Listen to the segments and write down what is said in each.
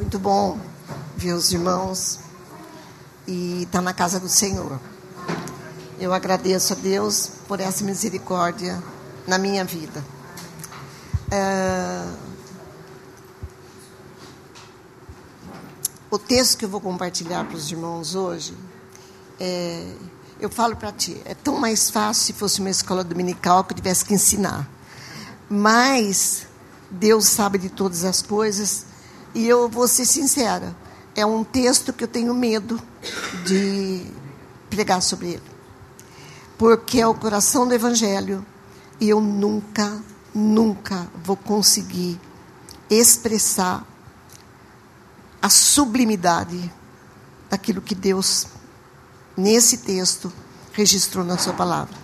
muito bom ver os irmãos e estar tá na casa do Senhor. Eu agradeço a Deus por essa misericórdia na minha vida. É... O texto que eu vou compartilhar para os irmãos hoje, é... eu falo para ti, é tão mais fácil se fosse uma escola dominical que eu tivesse que ensinar. Mas Deus sabe de todas as coisas e eu vou ser sincera, é um texto que eu tenho medo de pregar sobre ele. Porque é o coração do Evangelho e eu nunca, nunca vou conseguir expressar a sublimidade daquilo que Deus, nesse texto, registrou na Sua palavra.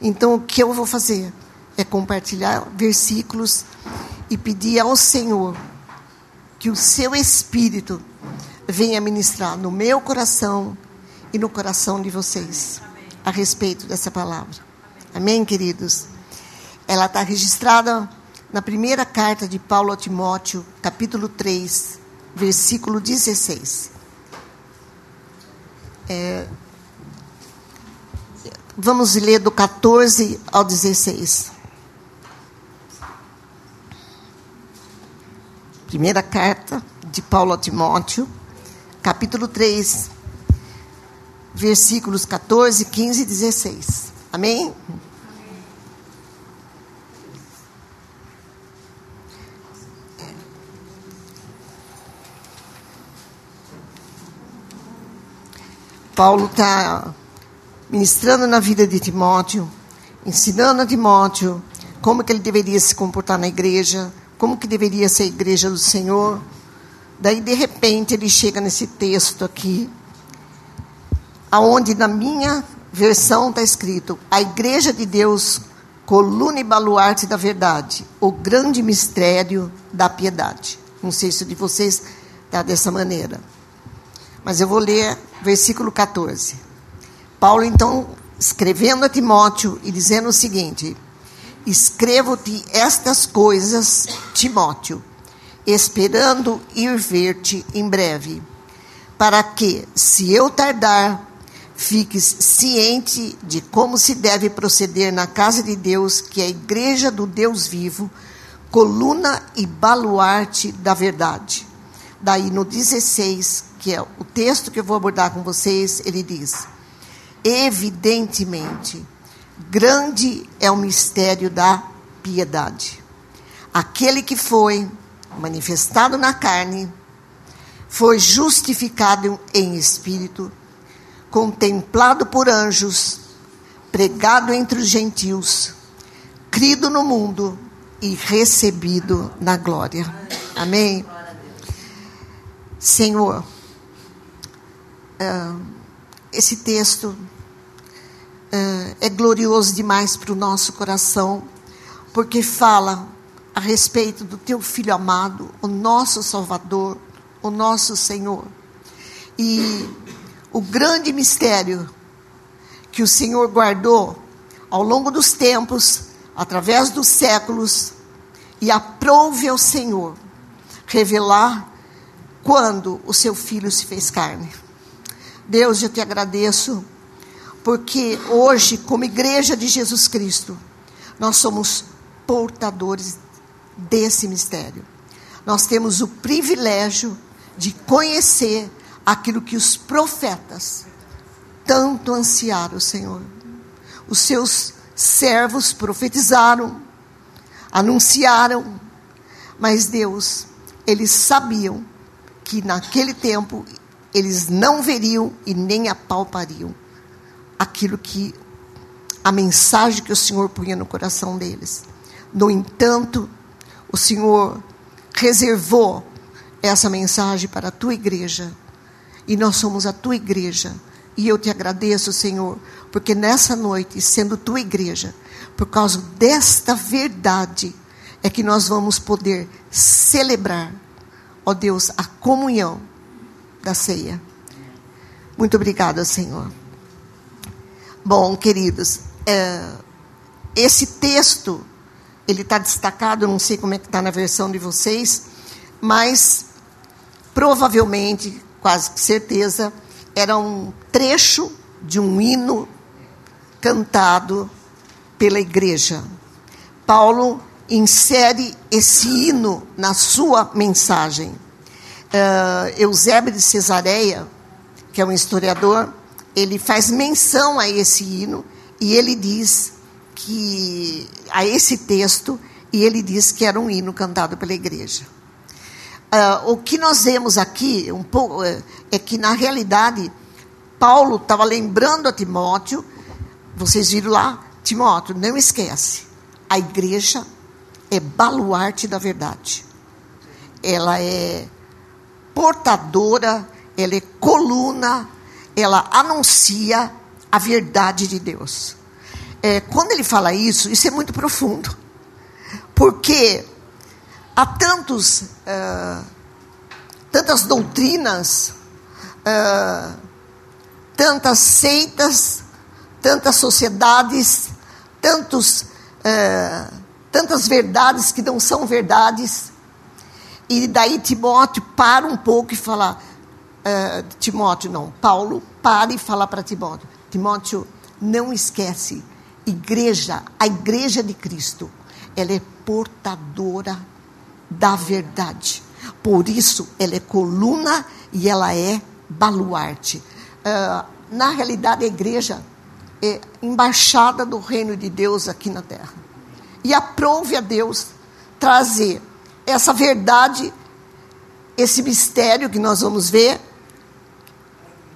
Então, o que eu vou fazer é compartilhar versículos e pedir ao Senhor que o seu Espírito venha ministrar no meu coração e no coração de vocês a respeito dessa palavra. Amém, queridos? Ela está registrada na primeira carta de Paulo a Timóteo, capítulo 3, versículo 16. É, vamos ler do 14 ao 16. Primeira carta de Paulo a Timóteo, capítulo 3, versículos 14, 15 e 16. Amém? Paulo está ministrando na vida de Timóteo, ensinando a Timóteo como que ele deveria se comportar na igreja, como que deveria ser a igreja do Senhor. Daí, de repente, ele chega nesse texto aqui, aonde na minha versão está escrito: a igreja de Deus, coluna e baluarte da verdade, o grande mistério da piedade. Não sei se de vocês está dessa maneira. Mas eu vou ler versículo 14. Paulo, então, escrevendo a Timóteo e dizendo o seguinte: Escrevo-te estas coisas, Timóteo, esperando ir ver-te em breve, para que, se eu tardar, fiques ciente de como se deve proceder na casa de Deus, que é a igreja do Deus vivo, coluna e baluarte da verdade. Daí no 16, que é o texto que eu vou abordar com vocês, ele diz: Evidentemente, Grande é o mistério da piedade. Aquele que foi manifestado na carne, foi justificado em espírito, contemplado por anjos, pregado entre os gentios, crido no mundo e recebido na glória. Amém? Senhor, esse texto é glorioso demais para o nosso coração, porque fala a respeito do teu filho amado, o nosso Salvador, o nosso Senhor. E o grande mistério que o Senhor guardou ao longo dos tempos, através dos séculos, e aprouve ao Senhor revelar quando o seu filho se fez carne. Deus, eu te agradeço porque hoje, como igreja de Jesus Cristo, nós somos portadores desse mistério. Nós temos o privilégio de conhecer aquilo que os profetas tanto ansiaram, Senhor. Os seus servos profetizaram, anunciaram, mas Deus, eles sabiam que naquele tempo eles não veriam e nem apalpariam aquilo que a mensagem que o Senhor punha no coração deles. No entanto, o Senhor reservou essa mensagem para a tua igreja. E nós somos a tua igreja. E eu te agradeço, Senhor, porque nessa noite, sendo tua igreja, por causa desta verdade, é que nós vamos poder celebrar, ó Deus, a comunhão da ceia. Muito obrigada, Senhor. Bom, queridos, é, esse texto, ele está destacado, não sei como é que está na versão de vocês, mas provavelmente, quase que certeza, era um trecho de um hino cantado pela igreja. Paulo insere esse hino na sua mensagem. Uh, Eusébio de Cesareia, que é um historiador, ele faz menção a esse hino e ele diz que a esse texto e ele diz que era um hino cantado pela igreja. Uh, o que nós vemos aqui um pouco é, é que na realidade Paulo estava lembrando a Timóteo, vocês viram lá, Timóteo, não esquece, a igreja é baluarte da verdade. Ela é portadora, ela é coluna, ela anuncia a verdade de Deus. É, quando ele fala isso, isso é muito profundo. Porque há tantos, uh, tantas doutrinas, uh, tantas seitas, tantas sociedades, tantos, uh, tantas verdades que não são verdades. E daí Timóteo para um pouco e fala, Timóteo não, Paulo para e fala para Timóteo, Timóteo, não esquece, igreja, a igreja de Cristo, ela é portadora da verdade. Por isso, ela é coluna e ela é baluarte. Uh, na realidade, a igreja é embaixada do reino de Deus aqui na terra. E aprove a Deus trazer essa verdade, esse mistério que nós vamos ver,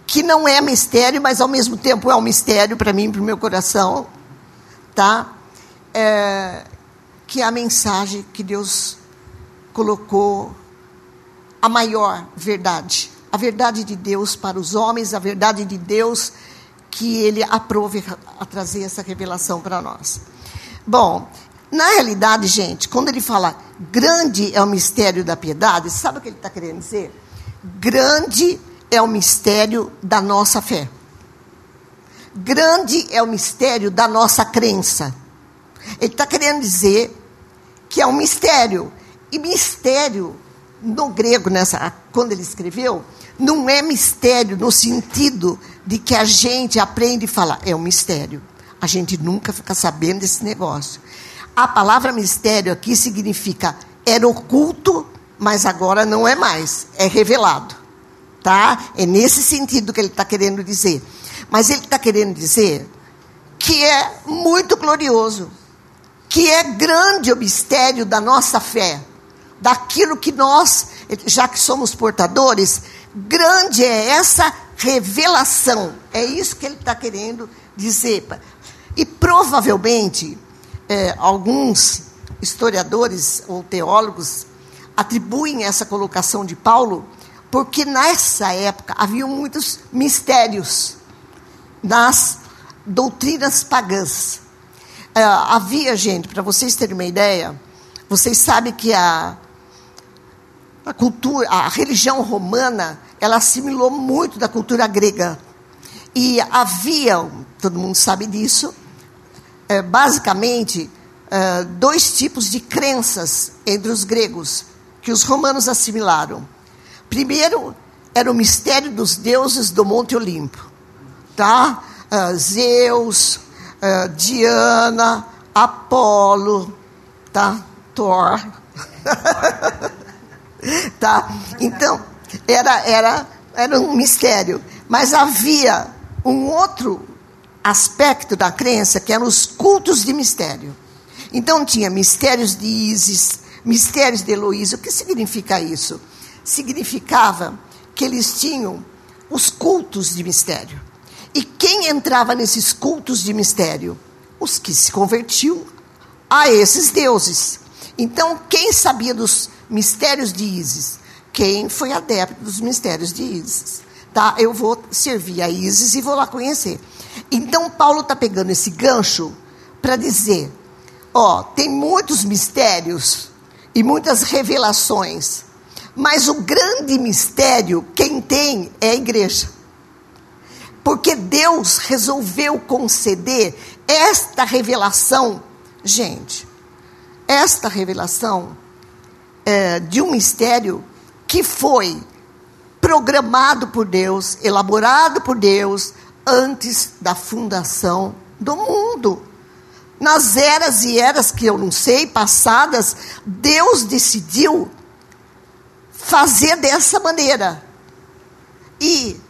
que não é mistério, mas ao mesmo tempo é um mistério para mim, para o meu coração, tá? É, que é a mensagem que Deus colocou a maior verdade, a verdade de Deus para os homens, a verdade de Deus que Ele aprove a trazer essa revelação para nós. Bom, na realidade, gente, quando ele fala grande é o mistério da piedade, sabe o que ele está querendo dizer? Grande é o mistério da nossa fé. Grande é o mistério da nossa crença. Ele está querendo dizer que é um mistério. E mistério, no grego, nessa, quando ele escreveu, não é mistério no sentido de que a gente aprende e fala, é um mistério. A gente nunca fica sabendo desse negócio. A palavra mistério aqui significa era oculto, mas agora não é mais, é revelado. Tá? É nesse sentido que ele está querendo dizer. Mas ele está querendo dizer que é muito glorioso que é grande o mistério da nossa fé, daquilo que nós, já que somos portadores, grande é essa revelação. É isso que ele está querendo dizer. E provavelmente, é, alguns historiadores ou teólogos atribuem essa colocação de Paulo, porque nessa época havia muitos mistérios nas doutrinas pagãs. É, havia, gente, para vocês terem uma ideia, vocês sabem que a, a cultura, a religião romana, ela assimilou muito da cultura grega. E havia, todo mundo sabe disso, é, basicamente, é, dois tipos de crenças entre os gregos, que os romanos assimilaram. Primeiro, era o mistério dos deuses do Monte Olimpo. Tá? Uh, Zeus, uh, Diana, Apolo, tá? Thor. tá? Então, era, era, era um mistério. Mas havia um outro aspecto da crença, que eram os cultos de mistério. Então, tinha mistérios de Ísis, mistérios de Heloísa. O que significa isso? Significava que eles tinham os cultos de mistério. E quem entrava nesses cultos de mistério? Os que se convertiam a esses deuses. Então, quem sabia dos mistérios de Ísis? Quem foi adepto dos mistérios de Ísis? Tá? Eu vou servir a Ísis e vou lá conhecer. Então, Paulo está pegando esse gancho para dizer: ó, tem muitos mistérios e muitas revelações, mas o grande mistério, quem tem é a igreja. Porque Deus resolveu conceder esta revelação. Gente, esta revelação é, de um mistério que foi programado por Deus, elaborado por Deus, antes da fundação do mundo. Nas eras e eras que eu não sei, passadas, Deus decidiu fazer dessa maneira. E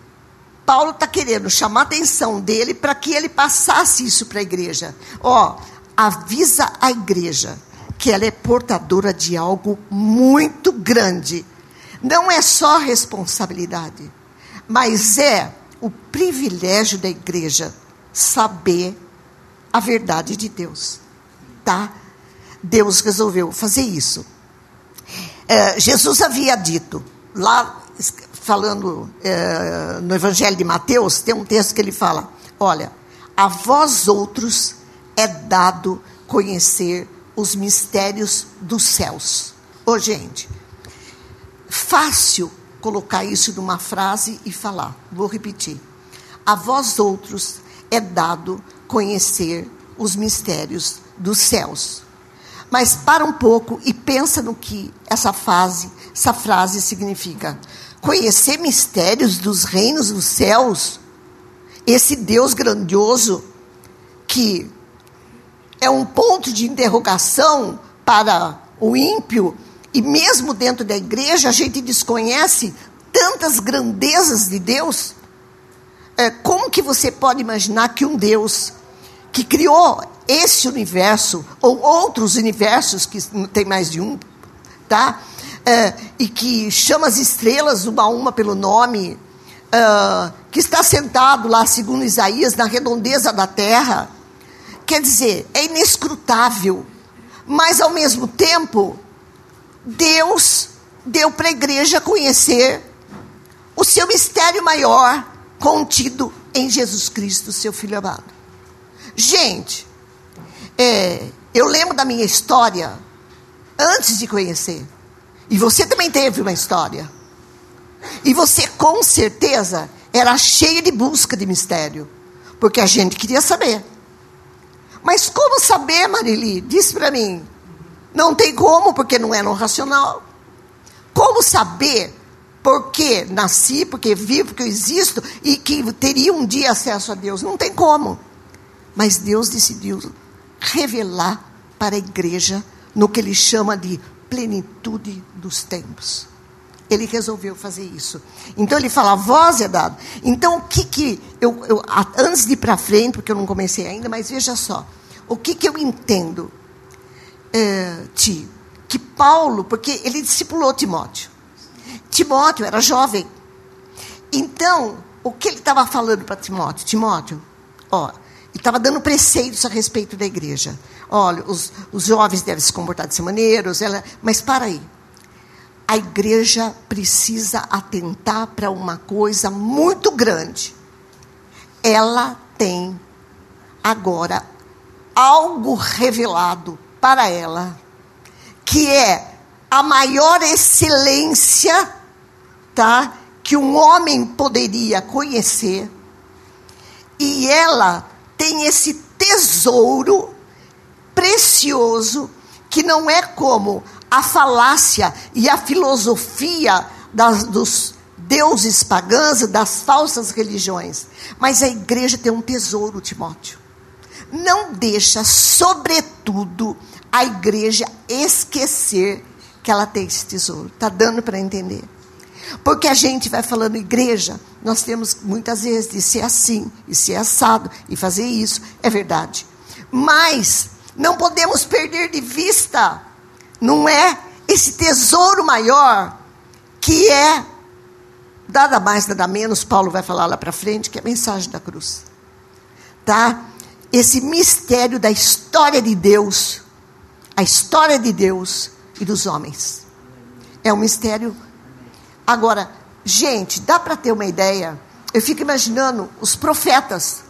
Paulo está querendo chamar a atenção dele para que ele passasse isso para a igreja. Ó, avisa a igreja que ela é portadora de algo muito grande. Não é só responsabilidade, mas é o privilégio da igreja saber a verdade de Deus. Tá? Deus resolveu fazer isso. É, Jesus havia dito, lá falando é, no Evangelho de Mateus, tem um texto que ele fala: Olha, a vós outros é dado conhecer os mistérios dos céus. Ô, gente, fácil colocar isso numa frase e falar. Vou repetir. A vós outros é dado conhecer os mistérios dos céus. Mas para um pouco e pensa no que essa frase, essa frase significa. Conhecer mistérios dos reinos dos céus, esse Deus grandioso que é um ponto de interrogação para o ímpio, e mesmo dentro da igreja a gente desconhece tantas grandezas de Deus. É, como que você pode imaginar que um Deus que criou esse universo, ou outros universos, que tem mais de um, tá? é, e que chama as estrelas uma a uma pelo nome, é, que está sentado lá, segundo Isaías, na redondeza da terra. Quer dizer, é inescrutável, mas ao mesmo tempo, Deus deu para a igreja conhecer o seu mistério maior contido em Jesus Cristo, seu Filho amado. Gente, é, eu lembro da minha história antes de conhecer. E você também teve uma história. E você, com certeza, era cheio de busca de mistério. Porque a gente queria saber. Mas como saber, Marili? Diz para mim. Não tem como, porque não é no racional. Como saber porque nasci, porque vivo, porque existo e que teria um dia acesso a Deus? Não tem como. Mas Deus decidiu revelar para a igreja no que ele chama de plenitude dos tempos. Ele resolveu fazer isso. Então ele fala, a voz é dada. Então o que que eu, eu antes de ir para frente, porque eu não comecei ainda, mas veja só, o que que eu entendo, é, Ti, que Paulo, porque ele discipulou Timóteo. Timóteo era jovem. Então o que ele estava falando para Timóteo? Timóteo, ó, ele estava dando preceitos a respeito da igreja. Olha, os, os jovens devem se comportar dessa maneira, ela, mas para aí. A igreja precisa atentar para uma coisa muito grande. Ela tem agora algo revelado para ela, que é a maior excelência, tá? Que um homem poderia conhecer. E ela tem esse tesouro precioso que não é como a falácia e a filosofia das, dos deuses pagãos, das falsas religiões. Mas a igreja tem um tesouro, Timóteo. Não deixa, sobretudo, a igreja esquecer que ela tem esse tesouro. Está dando para entender? Porque a gente vai falando igreja, nós temos muitas vezes de ser assim, e ser assado, e fazer isso, é verdade. Mas não podemos perder de vista, não é? Esse tesouro maior, que é, nada mais, nada menos, Paulo vai falar lá para frente, que é a mensagem da cruz. Tá? Esse mistério da história de Deus, a história de Deus e dos homens. É um mistério. Agora, gente, dá para ter uma ideia? Eu fico imaginando os profetas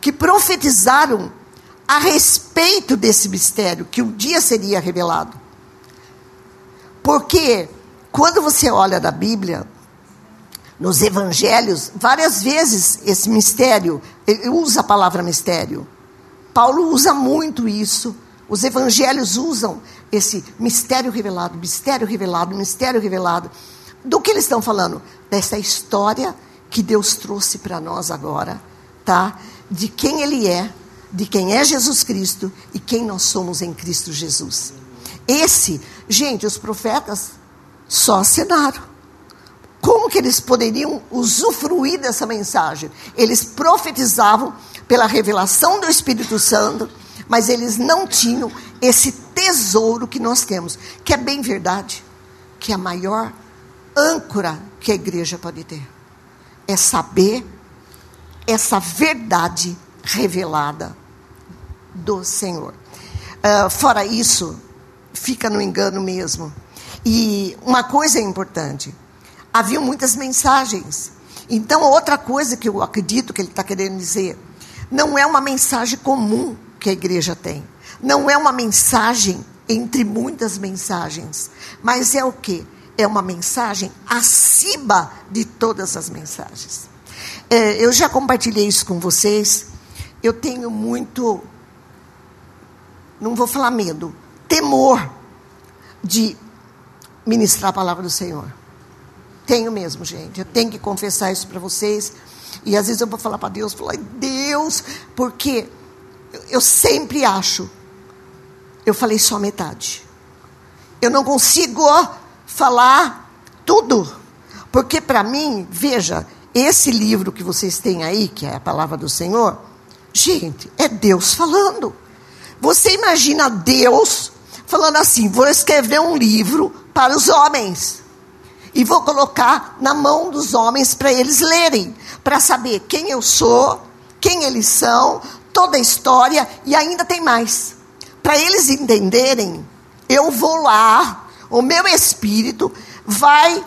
que profetizaram a respeito desse mistério que um dia seria revelado. Porque quando você olha na Bíblia, nos evangelhos, várias vezes esse mistério, ele usa a palavra mistério. Paulo usa muito isso. Os evangelhos usam esse mistério revelado, mistério revelado, mistério revelado. Do que eles estão falando? Dessa história que Deus trouxe para nós agora, tá? De quem Ele é, de quem é Jesus Cristo e quem nós somos em Cristo Jesus. Esse, gente, os profetas só assinaram. Como que eles poderiam usufruir dessa mensagem? Eles profetizavam pela revelação do Espírito Santo, mas eles não tinham esse tesouro que nós temos, que é bem verdade, que é a maior âncora que a igreja pode ter. É saber essa verdade revelada do Senhor. Uh, fora isso, fica no engano mesmo. E uma coisa é importante: havia muitas mensagens. Então, outra coisa que eu acredito que ele está querendo dizer, não é uma mensagem comum que a igreja tem. Não é uma mensagem entre muitas mensagens. Mas é o que? É uma mensagem acima de todas as mensagens. É, eu já compartilhei isso com vocês. Eu tenho muito, não vou falar medo, temor de ministrar a palavra do Senhor. Tenho mesmo, gente. Eu tenho que confessar isso para vocês. E às vezes eu vou falar para Deus, falar, Deus, porque eu sempre acho, eu falei só metade. Eu não consigo falar tudo. Porque para mim, veja, esse livro que vocês têm aí, que é a palavra do Senhor, gente, é Deus falando. Você imagina Deus falando assim: vou escrever um livro para os homens. E vou colocar na mão dos homens para eles lerem, para saber quem eu sou, quem eles são, toda a história e ainda tem mais. Para eles entenderem, eu vou lá, o meu espírito vai,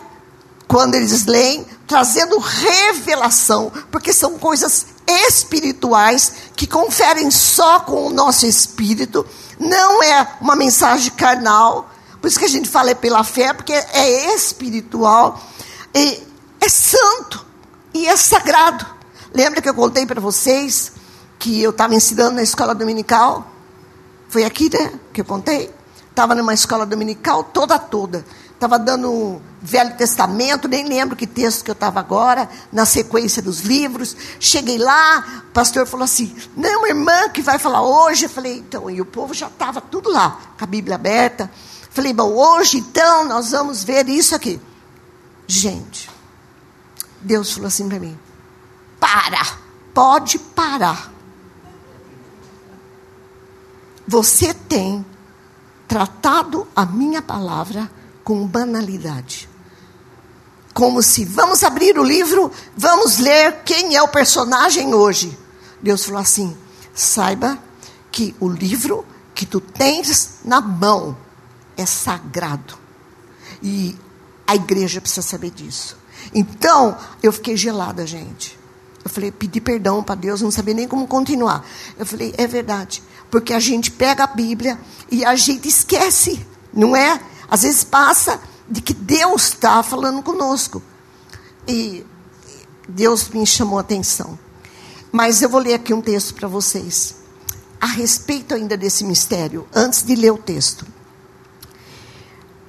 quando eles leem, trazendo revelação, porque são coisas espirituais que conferem só com o nosso espírito não é uma mensagem carnal. Por isso que a gente fala é pela fé, porque é espiritual. E é santo. E é sagrado. Lembra que eu contei para vocês que eu estava ensinando na escola dominical? Foi aqui, né? Que eu contei. Estava numa escola dominical toda, toda. Estava dando Velho Testamento, nem lembro que texto que eu estava agora, na sequência dos livros. Cheguei lá, o pastor falou assim: Não, irmã, que vai falar hoje. Eu falei: Então, e o povo já estava tudo lá, com a Bíblia aberta. Falei: Bom, hoje então nós vamos ver isso aqui. Gente, Deus falou assim para mim: Para, pode parar. Você tem tratado a minha palavra com banalidade. Como se vamos abrir o livro, vamos ler quem é o personagem hoje. Deus falou assim: saiba que o livro que tu tens na mão é sagrado. E a igreja precisa saber disso. Então, eu fiquei gelada, gente. Eu falei, pedi perdão para Deus, não sabia nem como continuar. Eu falei, é verdade. Porque a gente pega a Bíblia e a gente esquece, não é? Às vezes passa de que Deus está falando conosco. E Deus me chamou a atenção. Mas eu vou ler aqui um texto para vocês. A respeito ainda desse mistério, antes de ler o texto.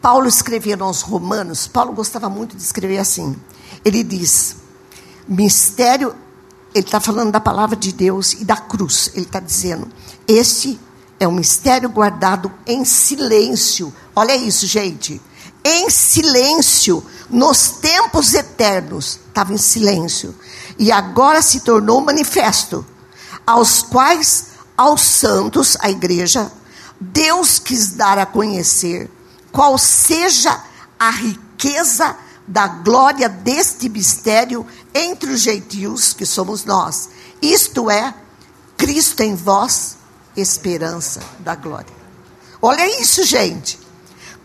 Paulo escrevendo aos Romanos, Paulo gostava muito de escrever assim. Ele diz: mistério, ele está falando da palavra de Deus e da cruz. Ele está dizendo: este é um mistério guardado em silêncio. Olha isso, gente. Em silêncio, nos tempos eternos, estava em silêncio. E agora se tornou manifesto, aos quais, aos santos, a igreja, Deus quis dar a conhecer qual seja a riqueza da glória deste mistério entre os gentios, que somos nós. Isto é, Cristo em vós, esperança da glória. Olha isso, gente.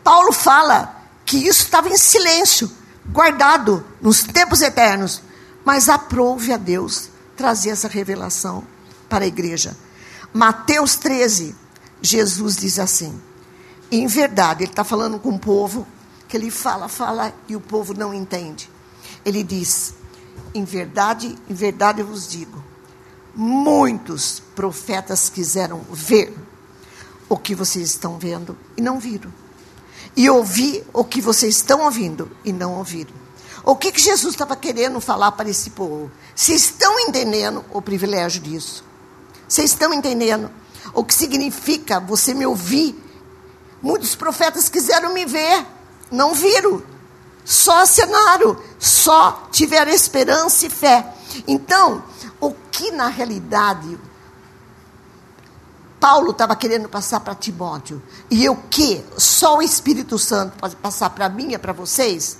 Paulo fala que isso estava em silêncio, guardado nos tempos eternos, mas aprove a Deus trazer essa revelação para a igreja. Mateus 13, Jesus diz assim: em verdade, ele está falando com o povo, que ele fala, fala e o povo não entende. Ele diz: em verdade, em verdade eu vos digo, Muitos profetas quiseram ver o que vocês estão vendo e não viram. E ouvir o que vocês estão ouvindo e não ouviram. O que, que Jesus estava querendo falar para esse povo? Vocês estão entendendo o privilégio disso? Vocês estão entendendo o que significa você me ouvir? Muitos profetas quiseram me ver, não viram. Só acenaram, só tiveram esperança e fé. Então, o que na realidade Paulo estava querendo passar para Timóteo, e o que só o Espírito Santo pode passar para mim e para vocês,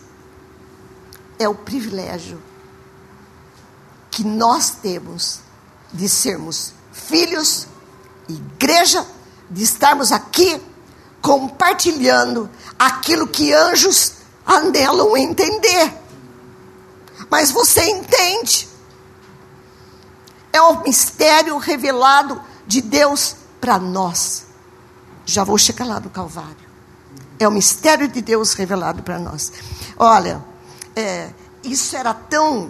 é o privilégio que nós temos de sermos filhos, igreja, de estarmos aqui compartilhando aquilo que anjos anelam entender. Mas você entende. É o mistério revelado de Deus para nós. Já vou chegar lá no Calvário. É o mistério de Deus revelado para nós. Olha, é, isso era tão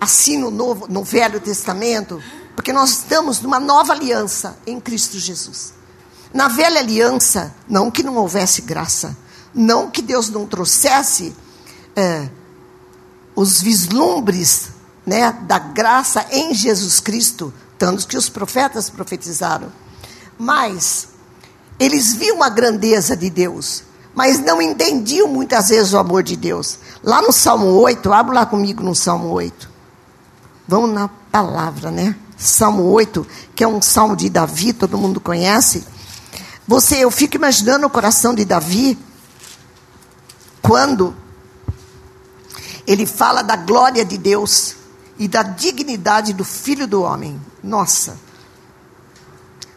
assim no, novo, no Velho Testamento, porque nós estamos numa nova aliança em Cristo Jesus. Na velha aliança, não que não houvesse graça, não que Deus não trouxesse é, os vislumbres né, da graça em Jesus Cristo, tanto que os profetas profetizaram. Mas eles viam a grandeza de Deus, mas não entendiam muitas vezes o amor de Deus. Lá no Salmo 8, abra lá comigo no Salmo 8. Vamos na palavra, né? Salmo 8, que é um salmo de Davi, todo mundo conhece. Você, eu fico imaginando o coração de Davi quando ele fala da glória de Deus e da dignidade do filho do homem. Nossa.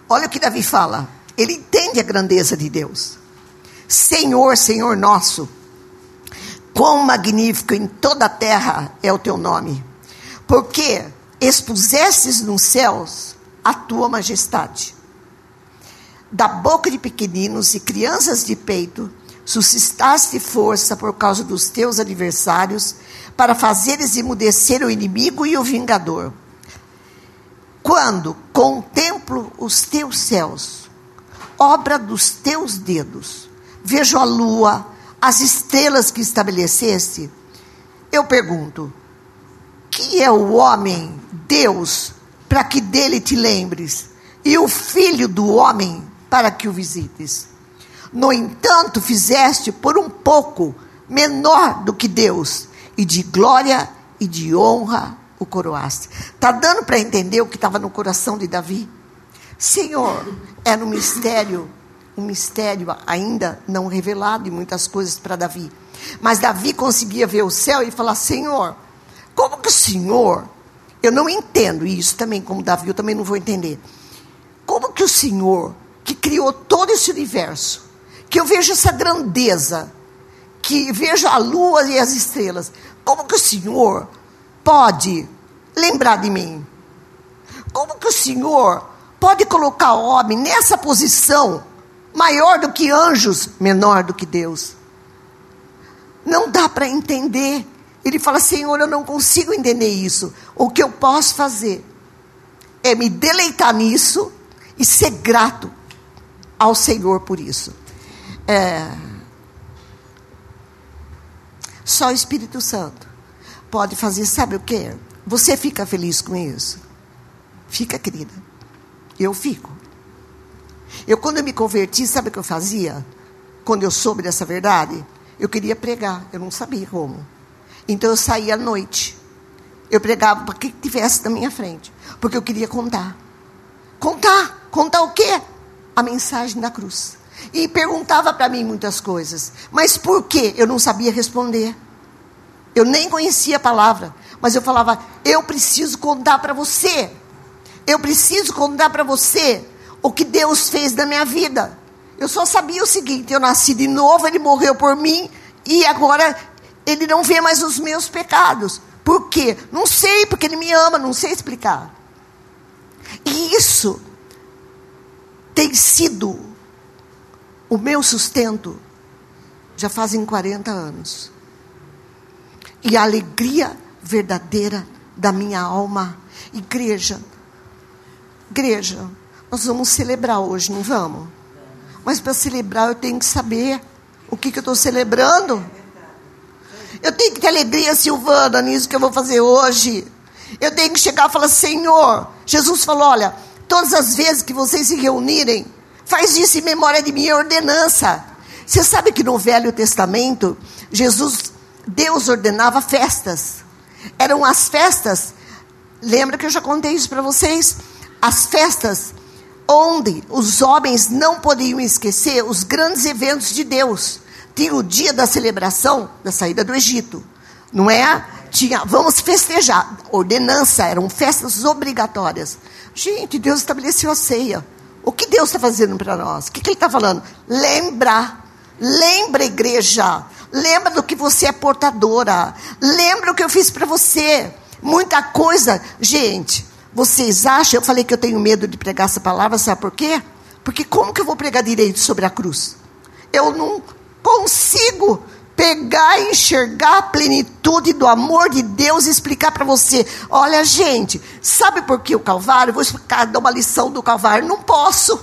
Olha o que Davi fala. Ele entende a grandeza de Deus. Senhor, Senhor nosso, quão magnífico em toda a terra é o teu nome, porque expusestes nos céus a tua majestade. Da boca de pequeninos e crianças de peito, suscitaste força por causa dos teus adversários, para fazeres emudecer o inimigo e o vingador. Quando contemplo os teus céus, obra dos teus dedos, vejo a lua, as estrelas que estabeleceste, eu pergunto: que é o homem, Deus, para que dele te lembres, e o filho do homem para que o visites? No entanto, fizeste por um pouco menor do que Deus, e de glória e de honra o coroaste. Está dando para entender o que estava no coração de Davi? Senhor, era um mistério um mistério ainda não revelado e muitas coisas para Davi. Mas Davi conseguia ver o céu e falar: Senhor, como que o Senhor, eu não entendo isso também, como Davi, eu também não vou entender. Como que o Senhor, que criou todo esse universo, que eu vejo essa grandeza, que vejo a lua e as estrelas, como que o Senhor pode lembrar de mim? Como que o Senhor pode colocar o homem nessa posição maior do que anjos, menor do que Deus. Não dá para entender. Ele fala: Senhor, eu não consigo entender isso. O que eu posso fazer é me deleitar nisso e ser grato ao Senhor por isso. É... Só o Espírito Santo pode fazer, sabe o que? Você fica feliz com isso? Fica, querida. Eu fico. Eu, quando eu me converti, sabe o que eu fazia? Quando eu soube dessa verdade? Eu queria pregar, eu não sabia como. Então eu saía à noite. Eu pregava para quem estivesse na minha frente. Porque eu queria contar. Contar. Contar o quê? A mensagem da cruz. E perguntava para mim muitas coisas. Mas por quê? Eu não sabia responder. Eu nem conhecia a palavra. Mas eu falava, eu preciso contar para você. Eu preciso contar para você o que Deus fez na minha vida. Eu só sabia o seguinte: eu nasci de novo, Ele morreu por mim e agora Ele não vê mais os meus pecados. Por quê? Não sei, porque Ele me ama, não sei explicar. E isso tem sido o meu sustento já fazem 40 anos. E a alegria verdadeira da minha alma. Igreja, igreja, nós vamos celebrar hoje, não vamos? Mas para celebrar eu tenho que saber o que, que eu estou celebrando. Eu tenho que ter alegria, Silvana, nisso que eu vou fazer hoje. Eu tenho que chegar e falar, Senhor, Jesus falou, olha, todas as vezes que vocês se reunirem, faz isso em memória de minha ordenança. Você sabe que no Velho Testamento, Jesus, Deus ordenava festas. Eram as festas, lembra que eu já contei isso para vocês? As festas onde os homens não podiam esquecer os grandes eventos de Deus. Tinha o dia da celebração da saída do Egito, não é? Tinha, vamos festejar. Ordenança, eram festas obrigatórias. Gente, Deus estabeleceu a ceia. O que Deus está fazendo para nós? O que, que Ele está falando? Lembra, lembra, igreja. Lembra do que você é portadora. Lembra o que eu fiz para você. Muita coisa. Gente, vocês acham? Eu falei que eu tenho medo de pregar essa palavra, sabe por quê? Porque como que eu vou pregar direito sobre a cruz? Eu não consigo pegar e enxergar a plenitude do amor de Deus e explicar para você. Olha, gente, sabe por que o Calvário? Vou explicar, dar uma lição do Calvário. Não posso.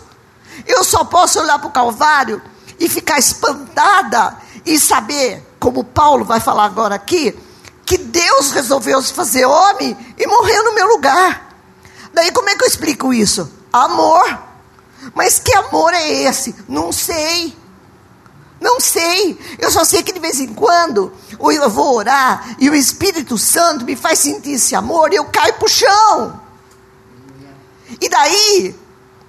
Eu só posso olhar para o Calvário e ficar espantada e saber, como Paulo vai falar agora aqui, que Deus resolveu se fazer homem e morrer no meu lugar. Daí como é que eu explico isso? Amor. Mas que amor é esse? Não sei. Não sei. Eu só sei que de vez em quando eu vou orar e o Espírito Santo me faz sentir esse amor e eu caio para o chão. E daí,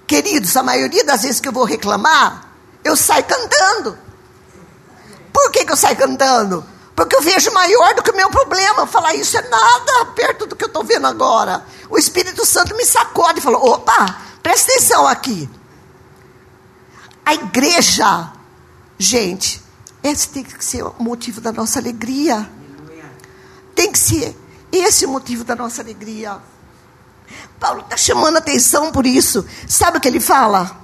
queridos, a maioria das vezes que eu vou reclamar, eu saio cantando. Por que, que eu saio cantando? Porque eu vejo maior do que o meu problema. Falar isso é nada perto do que eu estou vendo agora. O Espírito Santo me sacode e falou: opa, presta atenção aqui. A igreja Gente, esse tem que ser o motivo da nossa alegria. Tem que ser esse o motivo da nossa alegria. Paulo está chamando atenção por isso. Sabe o que ele fala?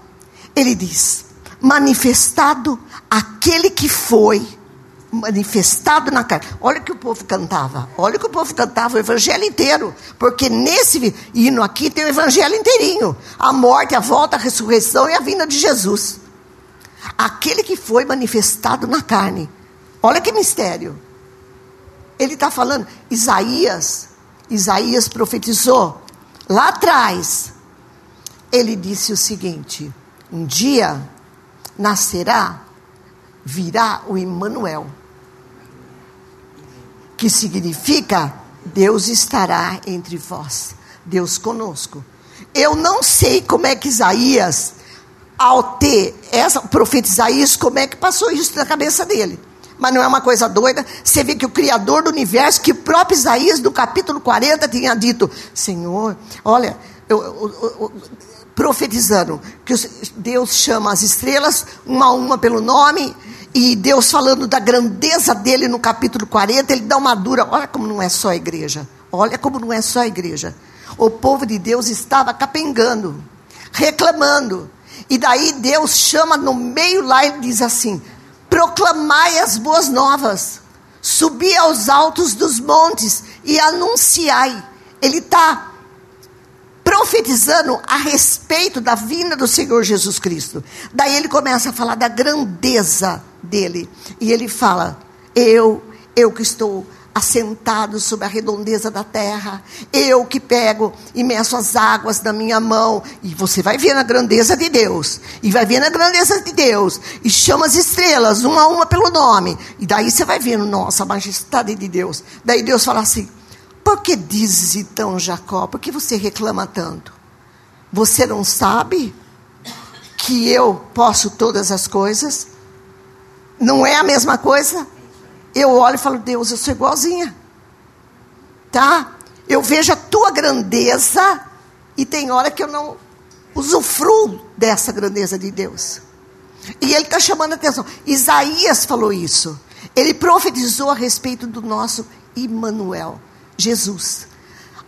Ele diz: manifestado aquele que foi manifestado na carne. Olha o que o povo cantava. Olha o que o povo cantava o evangelho inteiro. Porque nesse hino aqui tem o evangelho inteirinho: a morte, a volta, a ressurreição e a vinda de Jesus aquele que foi manifestado na carne. Olha que mistério. Ele está falando, Isaías, Isaías profetizou lá atrás. Ele disse o seguinte: um dia nascerá, virá o Emmanuel, que significa Deus estará entre vós, Deus conosco. Eu não sei como é que Isaías ao ter essa, profetizar isso, como é que passou isso na cabeça dele? Mas não é uma coisa doida. Você vê que o Criador do universo, que o próprio Isaías, no capítulo 40, tinha dito: Senhor, olha, eu, eu, eu, profetizando, que Deus chama as estrelas, uma a uma pelo nome, e Deus falando da grandeza dele no capítulo 40, ele dá uma dura. Olha como não é só a igreja. Olha como não é só a igreja. O povo de Deus estava capengando, reclamando. E daí Deus chama no meio lá e diz assim: proclamai as boas novas, subi aos altos dos montes e anunciai. Ele está profetizando a respeito da vinda do Senhor Jesus Cristo. Daí ele começa a falar da grandeza dele. E ele fala: Eu, eu que estou assentado sobre a redondeza da terra. Eu que pego e meço as águas da minha mão. E você vai ver a grandeza de Deus. E vai ver a grandeza de Deus. E chama as estrelas, uma a uma pelo nome. E daí você vai vendo, nossa, a majestade de Deus. Daí Deus fala assim: Por que dizes então, Jacó? Por que você reclama tanto? Você não sabe que eu posso todas as coisas? Não é a mesma coisa? Eu olho e falo, Deus, eu sou igualzinha. Tá? Eu vejo a tua grandeza e tem hora que eu não usufruo dessa grandeza de Deus. E ele está chamando a atenção. Isaías falou isso. Ele profetizou a respeito do nosso Emmanuel, Jesus.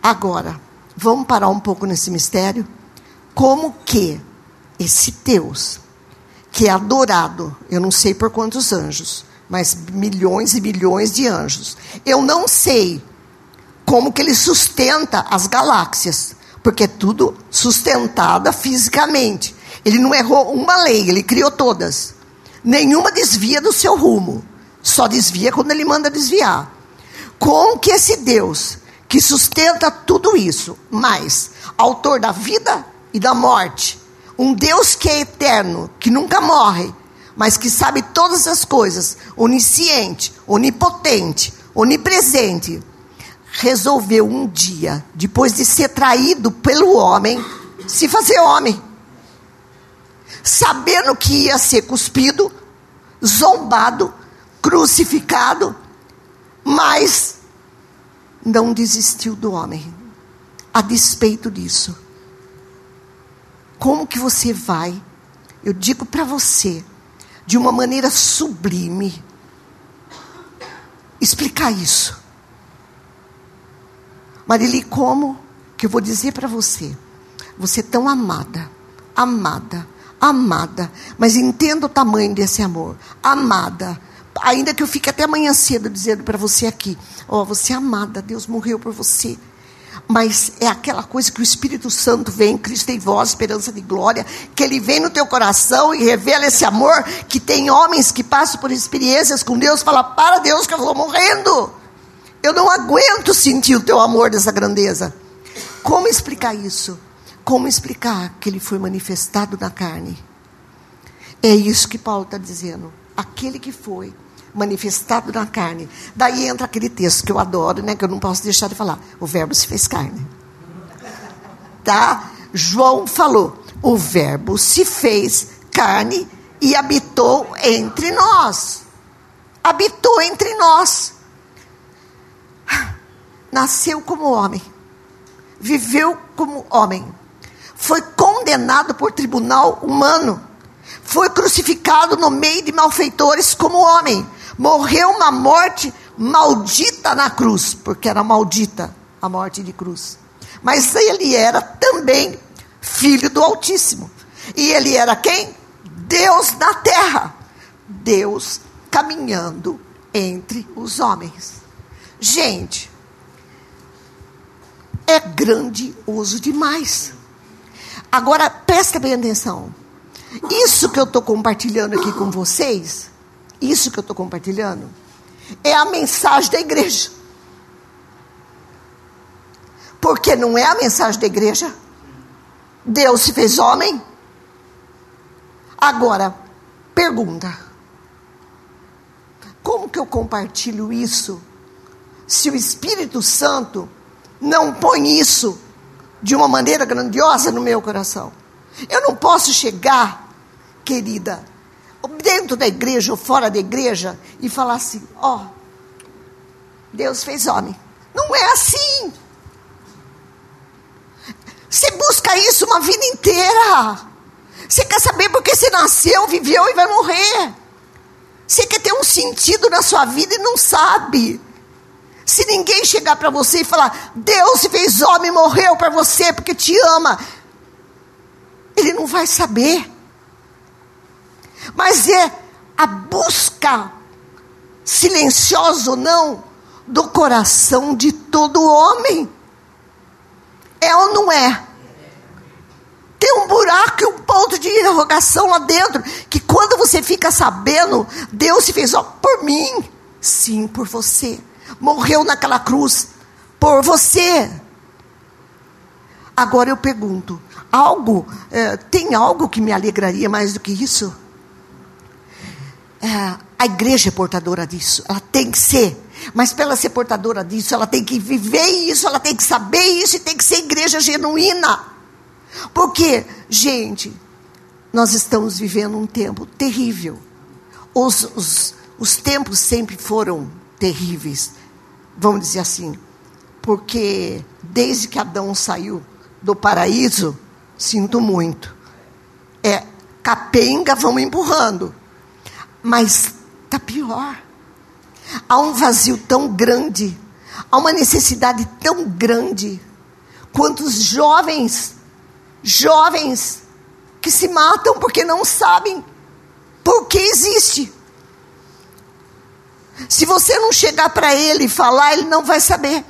Agora, vamos parar um pouco nesse mistério. Como que esse Deus, que é adorado, eu não sei por quantos anjos, mas milhões e milhões de anjos. Eu não sei como que ele sustenta as galáxias, porque é tudo sustentada fisicamente. Ele não errou uma lei, ele criou todas. Nenhuma desvia do seu rumo. Só desvia quando ele manda desviar. Com que esse Deus, que sustenta tudo isso, mas autor da vida e da morte, um Deus que é eterno, que nunca morre, mas que sabe todas as coisas, onisciente, onipotente, onipresente, resolveu um dia, depois de ser traído pelo homem, se fazer homem. Sabendo que ia ser cuspido, zombado, crucificado, mas não desistiu do homem, a despeito disso. Como que você vai? Eu digo para você, de uma maneira sublime, explicar isso. Marili, como que eu vou dizer para você? Você é tão amada, amada, amada, mas entenda o tamanho desse amor. Amada, ainda que eu fique até amanhã cedo dizendo para você aqui, ó, oh, você é amada, Deus morreu por você. Mas é aquela coisa que o Espírito Santo vem, Cristo em voz, esperança de glória, que ele vem no teu coração e revela esse amor, que tem homens que passam por experiências com Deus, fala para Deus que eu vou morrendo. Eu não aguento sentir o teu amor dessa grandeza. Como explicar isso? Como explicar que ele foi manifestado na carne? É isso que Paulo está dizendo. Aquele que foi manifestado na carne. Daí entra aquele texto que eu adoro, né, que eu não posso deixar de falar. O verbo se fez carne. Tá? João falou: "O verbo se fez carne e habitou entre nós." Habitou entre nós. Nasceu como homem. Viveu como homem. Foi condenado por tribunal humano. Foi crucificado no meio de malfeitores como homem morreu uma morte maldita na cruz, porque era maldita a morte de cruz. Mas ele era também filho do Altíssimo. E ele era quem? Deus na terra. Deus caminhando entre os homens. Gente, é grandioso demais. Agora, presta bem atenção. Isso que eu estou compartilhando aqui com vocês isso que eu estou compartilhando é a mensagem da igreja. Porque não é a mensagem da igreja. Deus se fez homem. Agora, pergunta: como que eu compartilho isso se o Espírito Santo não põe isso de uma maneira grandiosa no meu coração? Eu não posso chegar, querida, dentro da igreja ou fora da igreja e falar assim: ó, oh, Deus fez homem. Não é assim. Você busca isso uma vida inteira. Você quer saber por que você nasceu, viveu e vai morrer. Você quer ter um sentido na sua vida e não sabe. Se ninguém chegar para você e falar, Deus fez homem, morreu para você porque te ama, ele não vai saber mas é a busca, silenciosa ou não, do coração de todo homem. É ou não é? Tem um buraco e um ponto de interrogação lá dentro, que quando você fica sabendo, Deus se fez ó, por mim, sim, por você. Morreu naquela cruz por você. Agora eu pergunto, algo, é, tem algo que me alegraria mais do que isso? É, a igreja é portadora disso, ela tem que ser. Mas para ela ser portadora disso, ela tem que viver isso, ela tem que saber isso e tem que ser igreja genuína. Porque, gente, nós estamos vivendo um tempo terrível. Os, os, os tempos sempre foram terríveis, vamos dizer assim. Porque desde que Adão saiu do paraíso, sinto muito. É capenga, vamos empurrando. Mas está pior. Há um vazio tão grande, há uma necessidade tão grande. Quantos jovens, jovens que se matam porque não sabem por que existe. Se você não chegar para ele e falar, ele não vai saber.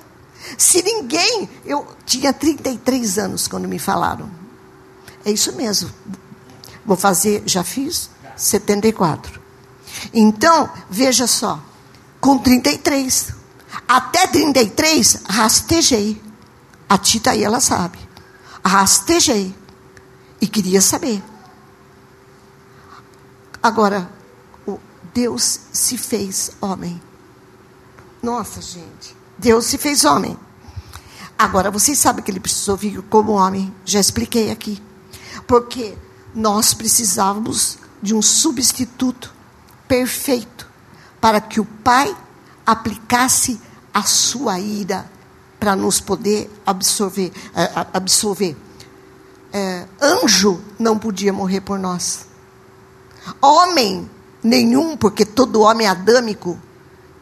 Se ninguém. Eu tinha 33 anos quando me falaram. É isso mesmo. Vou fazer, já fiz? 74. Então, veja só, com 33. Até 33, rastejei. A Tita aí, ela sabe. Rastejei. E queria saber. Agora, Deus se fez homem. Nossa, gente. Deus se fez homem. Agora, vocês sabem que ele precisou vir como homem. Já expliquei aqui. Porque nós precisávamos de um substituto perfeito para que o Pai aplicasse a sua ira para nos poder absorver. Uh, absorver. Uh, anjo não podia morrer por nós. Homem nenhum, porque todo homem é adâmico.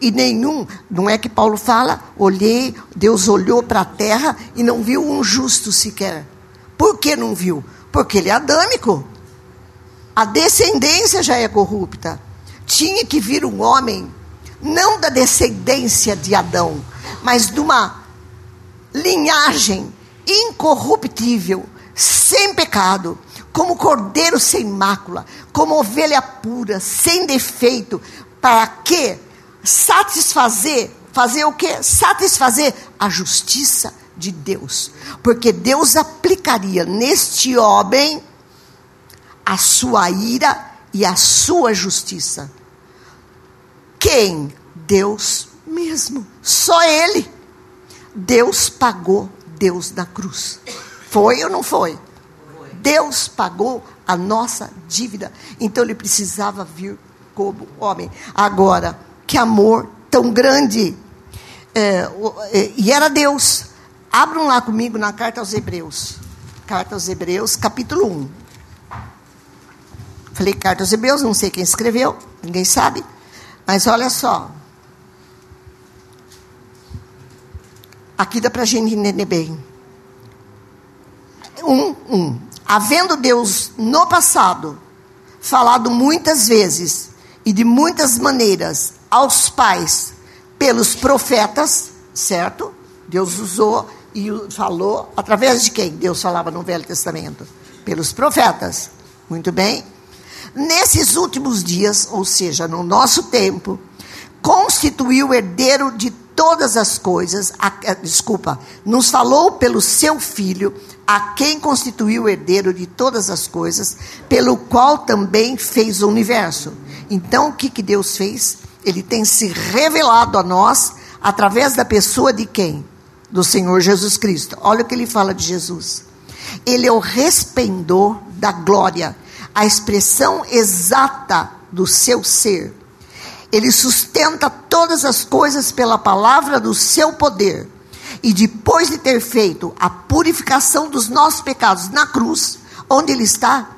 E nenhum, não é que Paulo fala, olhei, Deus olhou para a terra e não viu um justo sequer. Por que não viu? Porque ele é adâmico. A descendência já é corrupta. Tinha que vir um homem, não da descendência de Adão, mas de uma linhagem incorruptível, sem pecado, como cordeiro sem mácula, como ovelha pura, sem defeito, para que satisfazer, fazer o que? Satisfazer a justiça de Deus. Porque Deus aplicaria neste homem a sua ira e a sua justiça. Quem? Deus mesmo. Só Ele. Deus pagou Deus na cruz. Foi ou não foi? Deus pagou a nossa dívida. Então ele precisava vir como homem. Agora, que amor tão grande. É, é, e era Deus. Abram lá comigo na carta aos Hebreus. Carta aos Hebreus, capítulo 1. Falei carta aos Hebreus, não sei quem escreveu, ninguém sabe. Mas olha só. Aqui dá para a gente entender bem. Um, um havendo Deus no passado falado muitas vezes e de muitas maneiras aos pais pelos profetas, certo? Deus usou e falou através de quem? Deus falava no Velho Testamento? Pelos profetas. Muito bem. Nesses últimos dias, ou seja, no nosso tempo, constituiu o herdeiro de todas as coisas, a, a, desculpa, nos falou pelo seu filho, a quem constituiu herdeiro de todas as coisas, pelo qual também fez o universo. Então, o que, que Deus fez? Ele tem se revelado a nós através da pessoa de quem? Do Senhor Jesus Cristo. Olha o que ele fala de Jesus. Ele é o resplendor da glória, a expressão exata do seu ser. Ele sustenta todas as coisas pela palavra do seu poder e depois de ter feito a purificação dos nossos pecados na cruz, onde ele está?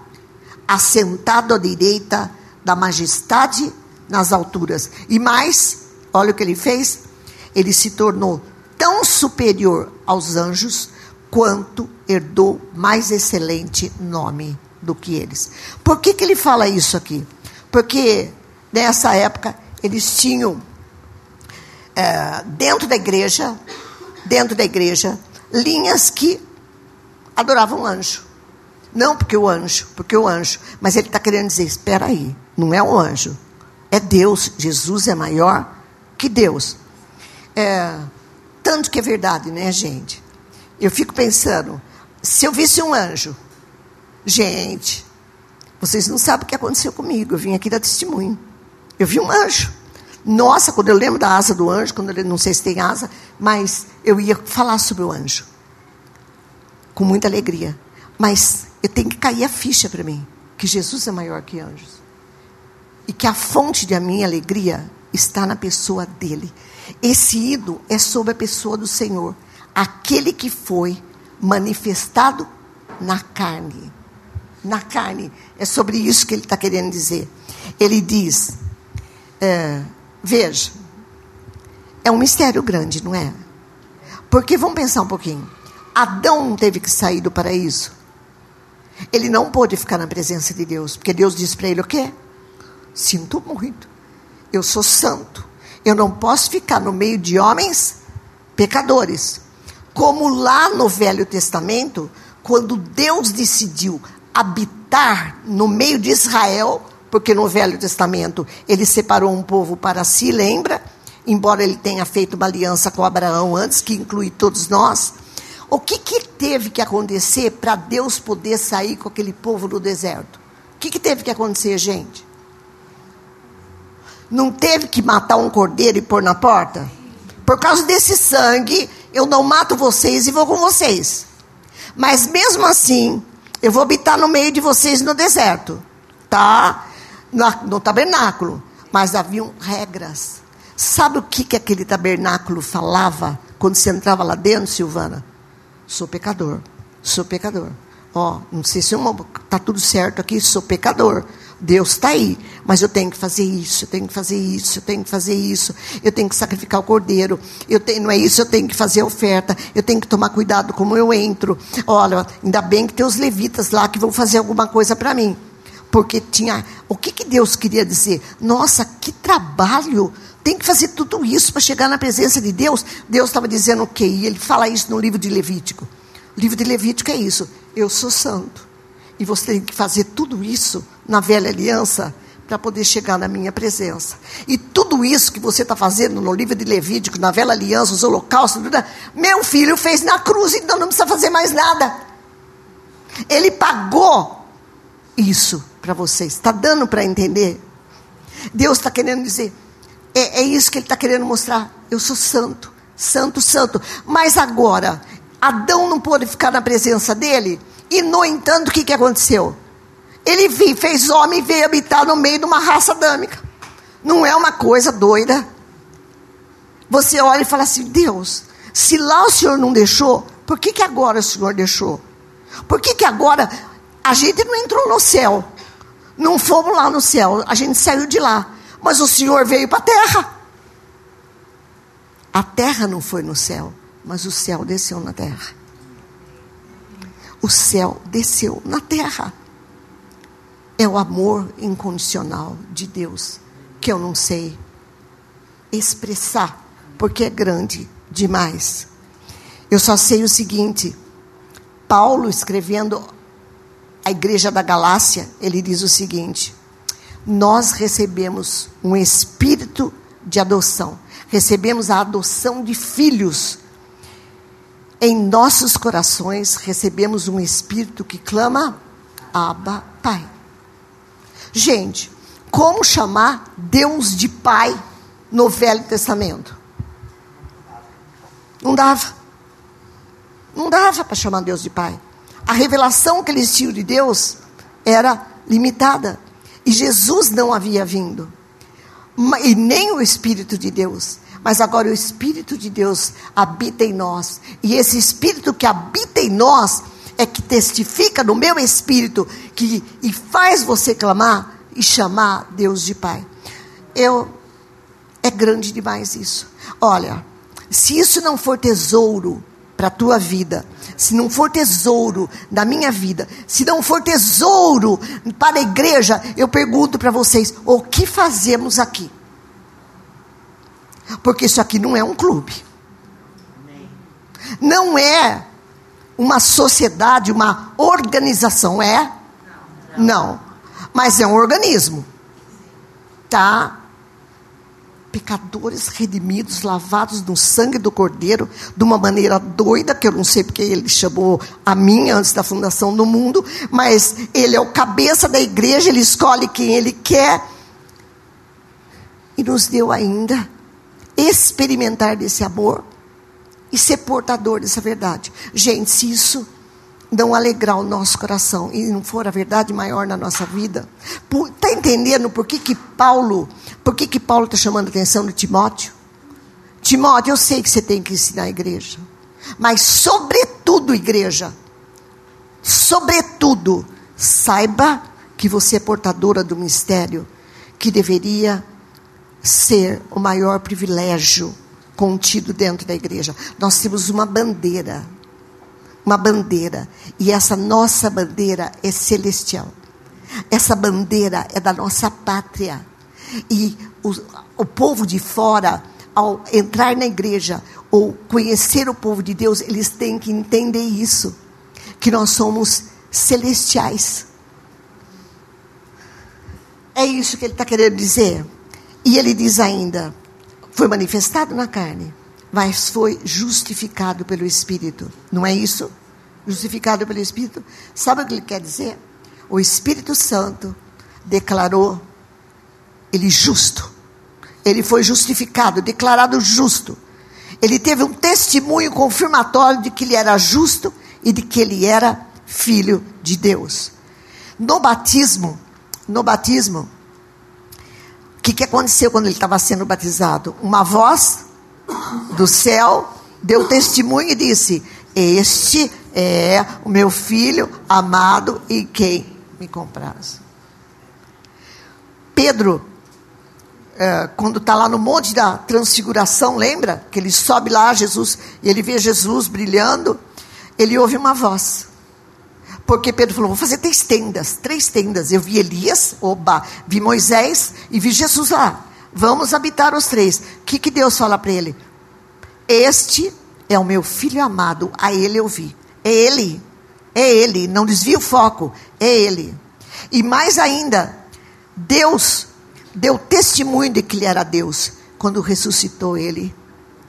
Assentado à direita da majestade nas alturas. E mais, olha o que ele fez: ele se tornou tão superior aos anjos quanto herdou mais excelente nome do que eles. Por que, que ele fala isso aqui? Porque nessa época eles tinham é, dentro da igreja dentro da igreja linhas que adoravam anjo. Não porque o anjo, porque o anjo. Mas ele está querendo dizer: espera aí, não é o anjo, é Deus. Jesus é maior que Deus. É, tanto que é verdade, né, gente? Eu fico pensando: se eu visse um anjo, gente, vocês não sabem o que aconteceu comigo. Eu vim aqui dar testemunho. Eu vi um anjo. Nossa, quando eu lembro da asa do anjo, quando ele não sei se tem asa, mas eu ia falar sobre o anjo com muita alegria. Mas eu tenho que cair a ficha para mim que Jesus é maior que anjos e que a fonte da minha alegria está na pessoa dele. Esse ídolo é sobre a pessoa do Senhor, aquele que foi manifestado na carne. Na carne. É sobre isso que ele está querendo dizer. Ele diz. É, Veja, é um mistério grande, não é? Porque vamos pensar um pouquinho. Adão teve que sair do paraíso. Ele não pôde ficar na presença de Deus, porque Deus disse para ele o quê? Sinto muito. Eu sou santo. Eu não posso ficar no meio de homens pecadores. Como lá no Velho Testamento, quando Deus decidiu habitar no meio de Israel, porque no Velho Testamento ele separou um povo para si, lembra? embora ele tenha feito uma aliança com Abraão antes, que inclui todos nós. O que, que teve que acontecer para Deus poder sair com aquele povo no deserto? O que, que teve que acontecer, gente? Não teve que matar um cordeiro e pôr na porta? Por causa desse sangue, eu não mato vocês e vou com vocês. Mas mesmo assim, eu vou habitar no meio de vocês no deserto, tá? No, tabernáculo. Mas haviam regras. Sabe o que, que aquele tabernáculo falava quando você entrava lá dentro, Silvana? Sou pecador, sou pecador. Ó, não sei se está tudo certo aqui, sou pecador. Deus está aí, mas eu tenho que fazer isso, eu tenho que fazer isso, eu tenho que fazer isso, eu tenho que sacrificar o cordeiro, eu tenho, não é isso, eu tenho que fazer a oferta, eu tenho que tomar cuidado como eu entro. Olha, ainda bem que tem os levitas lá que vão fazer alguma coisa para mim. Porque tinha. O que, que Deus queria dizer? Nossa, que trabalho! Tem que fazer tudo isso para chegar na presença de Deus. Deus estava dizendo o quê? E ele fala isso no livro de Levítico. O livro de Levítico é isso. Eu sou santo. E você tem que fazer tudo isso na velha aliança para poder chegar na minha presença. E tudo isso que você está fazendo no livro de Levítico, na velha aliança, os holocaustos, meu filho fez na cruz, então não precisa fazer mais nada. Ele pagou isso para vocês. Está dando para entender? Deus está querendo dizer, é, é isso que Ele está querendo mostrar. Eu sou santo, santo, santo. Mas agora, Adão não pôde ficar na presença dele e, no entanto, o que, que aconteceu? Ele fez homem e veio habitar no meio de uma raça adâmica. Não é uma coisa doida. Você olha e fala assim: Deus, se lá o Senhor não deixou, por que, que agora o Senhor deixou? Por que, que agora a gente não entrou no céu? Não fomos lá no céu, a gente saiu de lá. Mas o Senhor veio para a terra. A terra não foi no céu, mas o céu desceu na terra o céu desceu na terra. É o amor incondicional de Deus que eu não sei expressar, porque é grande demais. Eu só sei o seguinte: Paulo, escrevendo a igreja da Galácia, ele diz o seguinte: Nós recebemos um espírito de adoção, recebemos a adoção de filhos em nossos corações recebemos um espírito que clama: Abba, Pai. Gente, como chamar Deus de Pai no Velho Testamento? Não dava. Não dava para chamar Deus de Pai. A revelação que eles tinham de Deus era limitada. E Jesus não havia vindo. E nem o Espírito de Deus. Mas agora o Espírito de Deus habita em nós. E esse Espírito que habita em nós é que testifica no meu espírito que, e faz você clamar e chamar Deus de Pai. Eu é grande demais isso. Olha, se isso não for tesouro para a tua vida, se não for tesouro da minha vida, se não for tesouro para a igreja, eu pergunto para vocês: o que fazemos aqui? Porque isso aqui não é um clube. Não é uma sociedade, uma organização, é? Não. Mas é um organismo. Tá? Pecadores redimidos, lavados no sangue do Cordeiro, de uma maneira doida, que eu não sei porque ele chamou a mim antes da fundação do mundo, mas ele é o cabeça da igreja, ele escolhe quem ele quer. E nos deu ainda experimentar desse amor e ser portador dessa verdade. Gente, se isso não alegrar o nosso coração e não for a verdade maior na nossa vida, está entendendo por que, que Paulo, por que, que Paulo está chamando a atenção de Timóteo? Timóteo, eu sei que você tem que ensinar a igreja, mas sobretudo, igreja, sobretudo, saiba que você é portadora do mistério que deveria ser o maior privilégio contido dentro da igreja. Nós temos uma bandeira, uma bandeira, e essa nossa bandeira é celestial. Essa bandeira é da nossa pátria. E o, o povo de fora, ao entrar na igreja ou conhecer o povo de Deus, eles têm que entender isso, que nós somos celestiais. É isso que ele está querendo dizer. E ele diz ainda, foi manifestado na carne, mas foi justificado pelo Espírito. Não é isso? Justificado pelo Espírito. Sabe o que ele quer dizer? O Espírito Santo declarou ele justo. Ele foi justificado, declarado justo. Ele teve um testemunho confirmatório de que ele era justo e de que ele era filho de Deus. No batismo, no batismo, que, que aconteceu quando ele estava sendo batizado? Uma voz do céu deu testemunho e disse: Este é o meu filho amado e quem me compraz. Pedro, é, quando está lá no monte da transfiguração, lembra? Que ele sobe lá, Jesus, e ele vê Jesus brilhando, ele ouve uma voz. Porque Pedro falou: vou fazer três tendas, três tendas. Eu vi Elias, oba, vi Moisés e vi Jesus lá. Vamos habitar os três. O que, que Deus fala para ele? Este é o meu filho amado, a ele eu vi. É ele, é ele, não desvia o foco, é ele. E mais ainda, Deus deu testemunho de que ele era Deus quando ressuscitou ele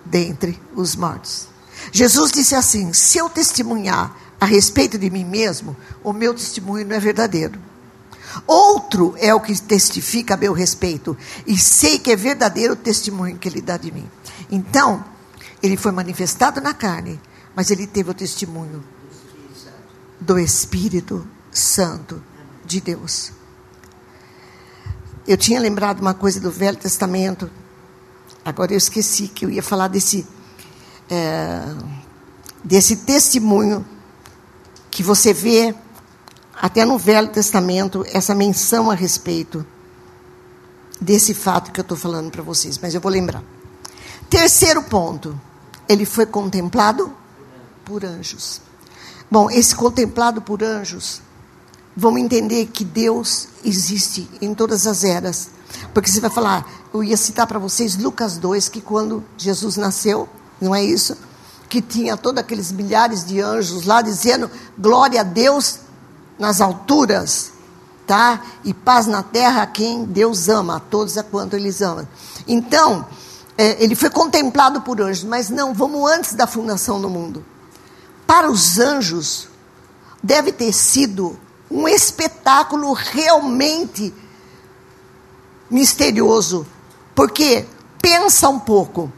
dentre os mortos. Jesus disse assim: se eu testemunhar a respeito de mim mesmo, o meu testemunho não é verdadeiro. Outro é o que testifica a meu respeito, e sei que é verdadeiro o testemunho que ele dá de mim. Então, ele foi manifestado na carne, mas ele teve o testemunho do Espírito Santo de Deus. Eu tinha lembrado uma coisa do Velho Testamento, agora eu esqueci que eu ia falar desse, é, desse testemunho que você vê até no Velho Testamento essa menção a respeito desse fato que eu estou falando para vocês, mas eu vou lembrar. Terceiro ponto, ele foi contemplado por anjos. Bom, esse contemplado por anjos vão entender que Deus existe em todas as eras. Porque você vai falar, eu ia citar para vocês Lucas 2, que quando Jesus nasceu, não é isso? Que tinha todos aqueles milhares de anjos lá dizendo glória a Deus nas alturas, tá? E paz na terra a quem Deus ama, a todos a quanto eles amam. Então, é, ele foi contemplado por anjos, mas não, vamos antes da fundação do mundo. Para os anjos, deve ter sido um espetáculo realmente misterioso. Porque, pensa um pouco,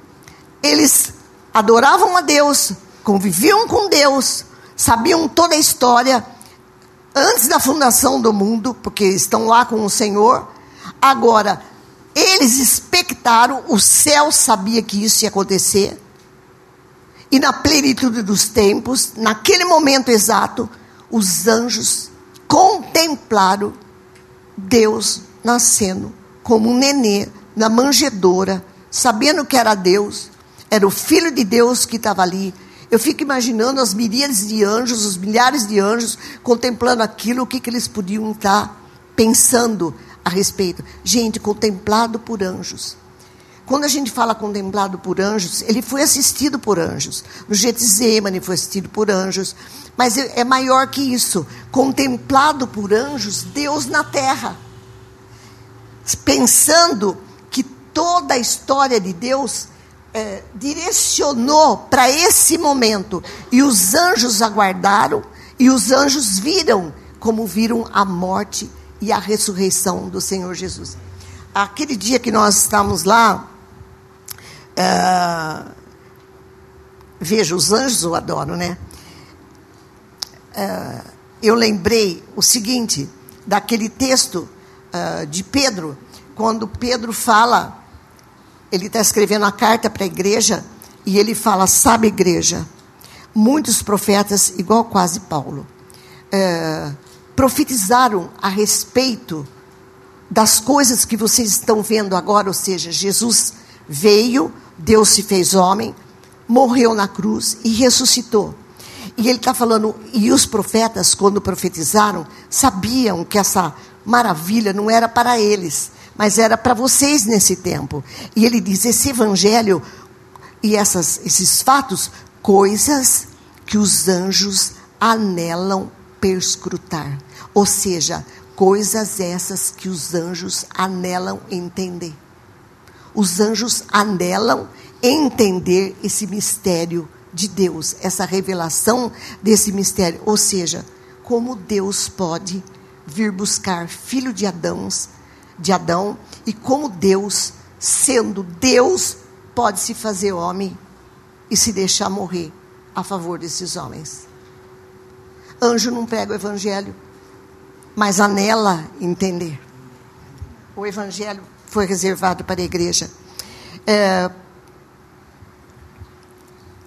eles adoravam a Deus, conviviam com Deus, sabiam toda a história antes da fundação do mundo, porque estão lá com o Senhor. Agora, eles expectaram, o céu sabia que isso ia acontecer. E na plenitude dos tempos, naquele momento exato, os anjos contemplaram Deus nascendo como um nenê na manjedoura, sabendo que era Deus, era o Filho de Deus que estava ali. Eu fico imaginando as miríades de anjos, os milhares de anjos, contemplando aquilo, o que, que eles podiam estar pensando a respeito. Gente, contemplado por anjos. Quando a gente fala contemplado por anjos, ele foi assistido por anjos. No Getsemane foi assistido por anjos. Mas é, é maior que isso. Contemplado por anjos, Deus na terra. Pensando que toda a história de Deus é, direcionou para esse momento. E os anjos aguardaram, e os anjos viram como viram a morte e a ressurreição do Senhor Jesus. Aquele dia que nós estávamos lá, Uh, veja, os anjos eu adoro, né? Uh, eu lembrei o seguinte, daquele texto uh, de Pedro, quando Pedro fala, ele está escrevendo a carta para a igreja, e ele fala: Sabe, igreja, muitos profetas, igual quase Paulo, uh, profetizaram a respeito das coisas que vocês estão vendo agora, ou seja, Jesus veio, Deus se fez homem, morreu na cruz e ressuscitou. E ele está falando, e os profetas, quando profetizaram, sabiam que essa maravilha não era para eles, mas era para vocês nesse tempo. E ele diz: esse evangelho e essas, esses fatos, coisas que os anjos anelam perscrutar. Ou seja, coisas essas que os anjos anelam entender. os anjos anelam entender esse mistério de Deus, essa revelação desse mistério. Ou seja, como Deus pode vir buscar filho de Adão, de Adão, e como Deus, sendo Deus, pode se fazer homem e se deixar morrer a favor desses homens. Anjo não prega o evangelho, mas anela entender. O evangelho foi reservado para a igreja. É,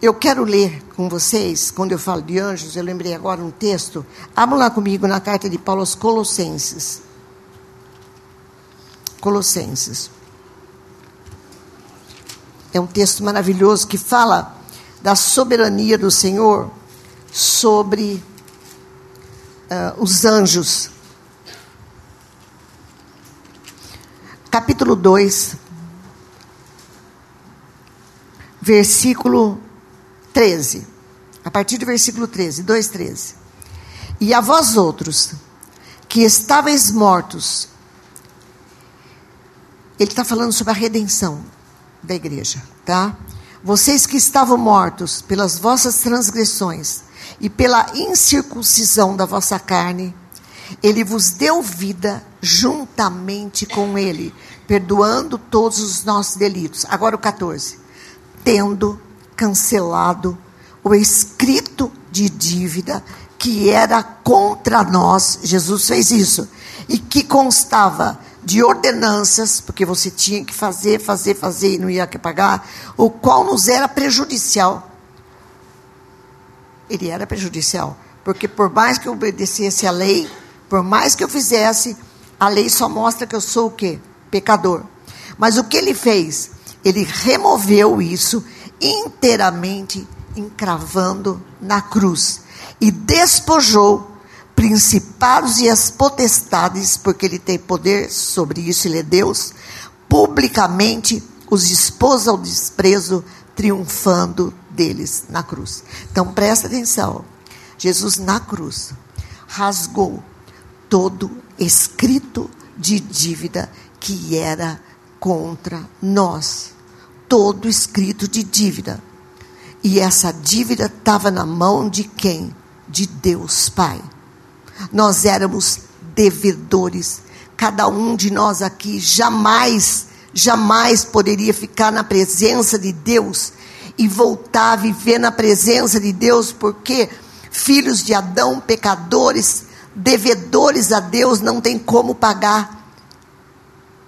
eu quero ler com vocês, quando eu falo de anjos, eu lembrei agora um texto. Abra lá comigo na carta de Paulo aos Colossenses. Colossenses. É um texto maravilhoso que fala da soberania do Senhor sobre uh, os anjos. Capítulo 2, versículo 13. A partir do versículo 13, 2, 13. E a vós outros, que estáveis mortos, ele está falando sobre a redenção da igreja, tá? Vocês que estavam mortos pelas vossas transgressões e pela incircuncisão da vossa carne, ele vos deu vida juntamente com ele, perdoando todos os nossos delitos. Agora o 14. Tendo cancelado o escrito de dívida que era contra nós, Jesus fez isso, e que constava de ordenanças, porque você tinha que fazer, fazer, fazer e não ia pagar, o qual nos era prejudicial. Ele era prejudicial, porque por mais que eu obedecesse a lei, por mais que eu fizesse, a lei só mostra que eu sou o quê? Pecador. Mas o que ele fez? Ele removeu isso inteiramente encravando na cruz e despojou principados e as potestades, porque ele tem poder sobre isso, ele é Deus, publicamente os expôs ao desprezo, triunfando deles na cruz. Então presta atenção. Jesus na cruz rasgou todo escrito de dívida que era contra nós. Todo escrito de dívida. E essa dívida estava na mão de quem? De Deus Pai. Nós éramos devedores. Cada um de nós aqui jamais, jamais poderia ficar na presença de Deus e voltar a viver na presença de Deus, porque filhos de Adão, pecadores, devedores a Deus, não tem como pagar.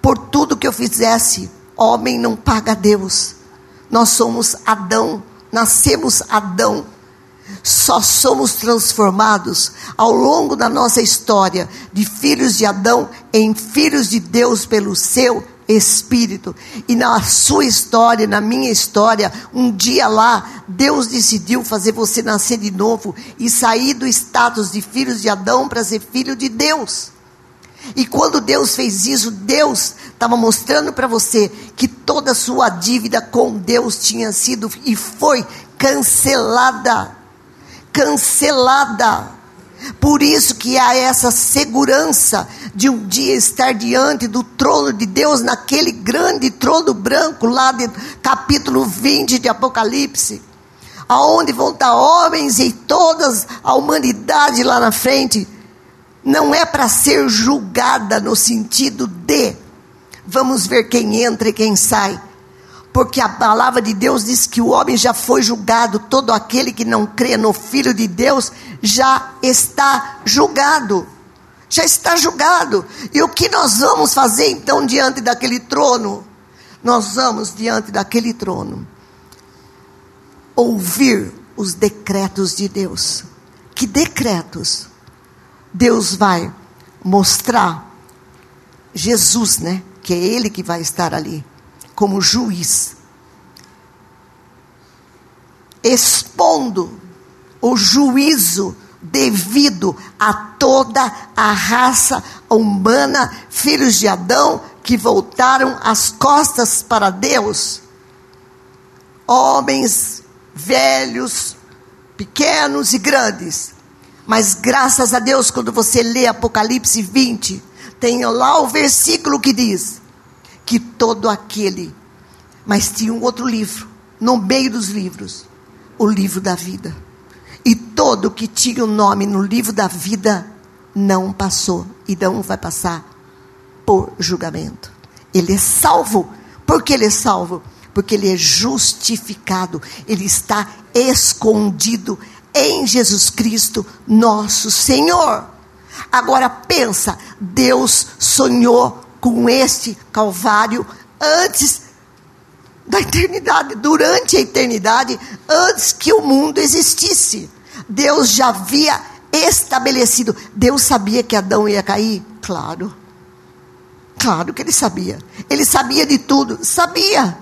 Por tudo que eu fizesse, homem não paga a Deus. Nós somos Adão, nascemos Adão só somos transformados ao longo da nossa história de filhos de Adão em filhos de Deus pelo seu Espírito. E na sua história, na minha história, um dia lá, Deus decidiu fazer você nascer de novo e sair do status de filhos de Adão para ser filho de Deus. E quando Deus fez isso, Deus estava mostrando para você que toda a sua dívida com Deus tinha sido e foi cancelada cancelada. Por isso que há essa segurança de um dia estar diante do trono de Deus, naquele grande trono branco, lá de capítulo 20 de Apocalipse, aonde vão estar homens e toda a humanidade lá na frente. Não é para ser julgada no sentido de vamos ver quem entra e quem sai porque a palavra de Deus diz que o homem já foi julgado, todo aquele que não crê no Filho de Deus já está julgado. Já está julgado. E o que nós vamos fazer então diante daquele trono? Nós vamos diante daquele trono ouvir os decretos de Deus. Que decretos? Deus vai mostrar Jesus, né? Que é Ele que vai estar ali como juiz, expondo o juízo devido a toda a raça humana, filhos de Adão, que voltaram as costas para Deus. Homens, velhos, pequenos e grandes. Mas graças a Deus, quando você lê Apocalipse 20, tem lá o versículo que diz: que todo aquele Mas tinha um outro livro, no meio dos livros, o livro da vida. E todo que tinha o nome no livro da vida não passou e não vai passar por julgamento. Ele é salvo. Por que ele é salvo? Porque ele é justificado. Ele está escondido em Jesus Cristo, nosso Senhor. Agora pensa, Deus sonhou com este Calvário antes da eternidade, durante a eternidade, antes que o mundo existisse. Deus já havia estabelecido. Deus sabia que Adão ia cair? Claro. Claro que ele sabia. Ele sabia de tudo. Sabia.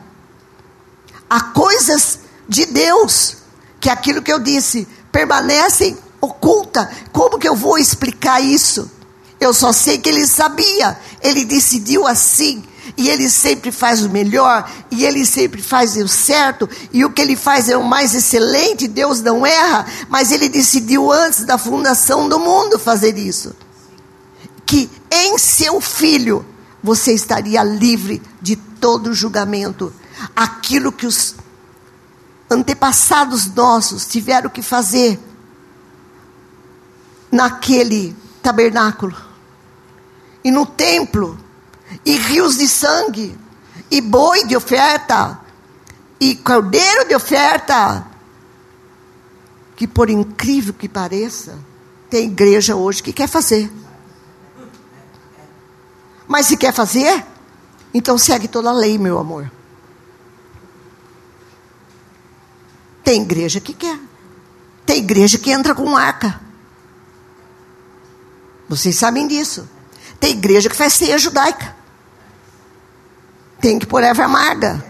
Há coisas de Deus que aquilo que eu disse permanecem oculta. Como que eu vou explicar isso? Eu só sei que ele sabia. Ele decidiu assim. E ele sempre faz o melhor, e ele sempre faz o certo, e o que ele faz é o mais excelente, Deus não erra, mas ele decidiu antes da fundação do mundo fazer isso. Que em seu filho você estaria livre de todo julgamento. Aquilo que os antepassados nossos tiveram que fazer naquele tabernáculo e no templo e rios de sangue, e boi de oferta, e cordeiro de oferta. Que por incrível que pareça, tem igreja hoje que quer fazer. Mas se quer fazer, então segue toda a lei, meu amor. Tem igreja que quer. Tem igreja que entra com arca. Vocês sabem disso. Tem igreja que faz ceia judaica tem que pôr erva amarga.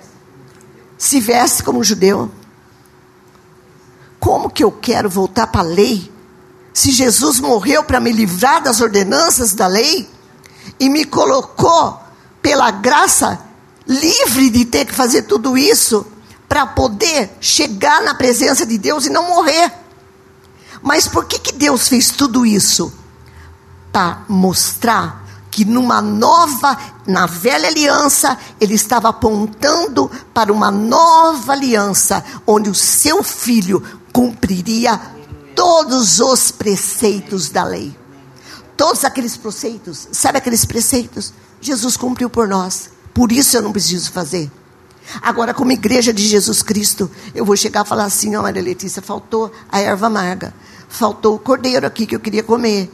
Se veste como judeu. Como que eu quero voltar para a lei? Se Jesus morreu para me livrar das ordenanças da lei e me colocou pela graça livre de ter que fazer tudo isso para poder chegar na presença de Deus e não morrer. Mas por que, que Deus fez tudo isso? Para mostrar que numa nova, na velha aliança, ele estava apontando para uma nova aliança, onde o seu filho cumpriria todos os preceitos da lei. Todos aqueles preceitos, sabe aqueles preceitos? Jesus cumpriu por nós. Por isso eu não preciso fazer. Agora, como igreja de Jesus Cristo, eu vou chegar e falar assim: ó, Maria Letícia, faltou a erva amarga, faltou o cordeiro aqui que eu queria comer,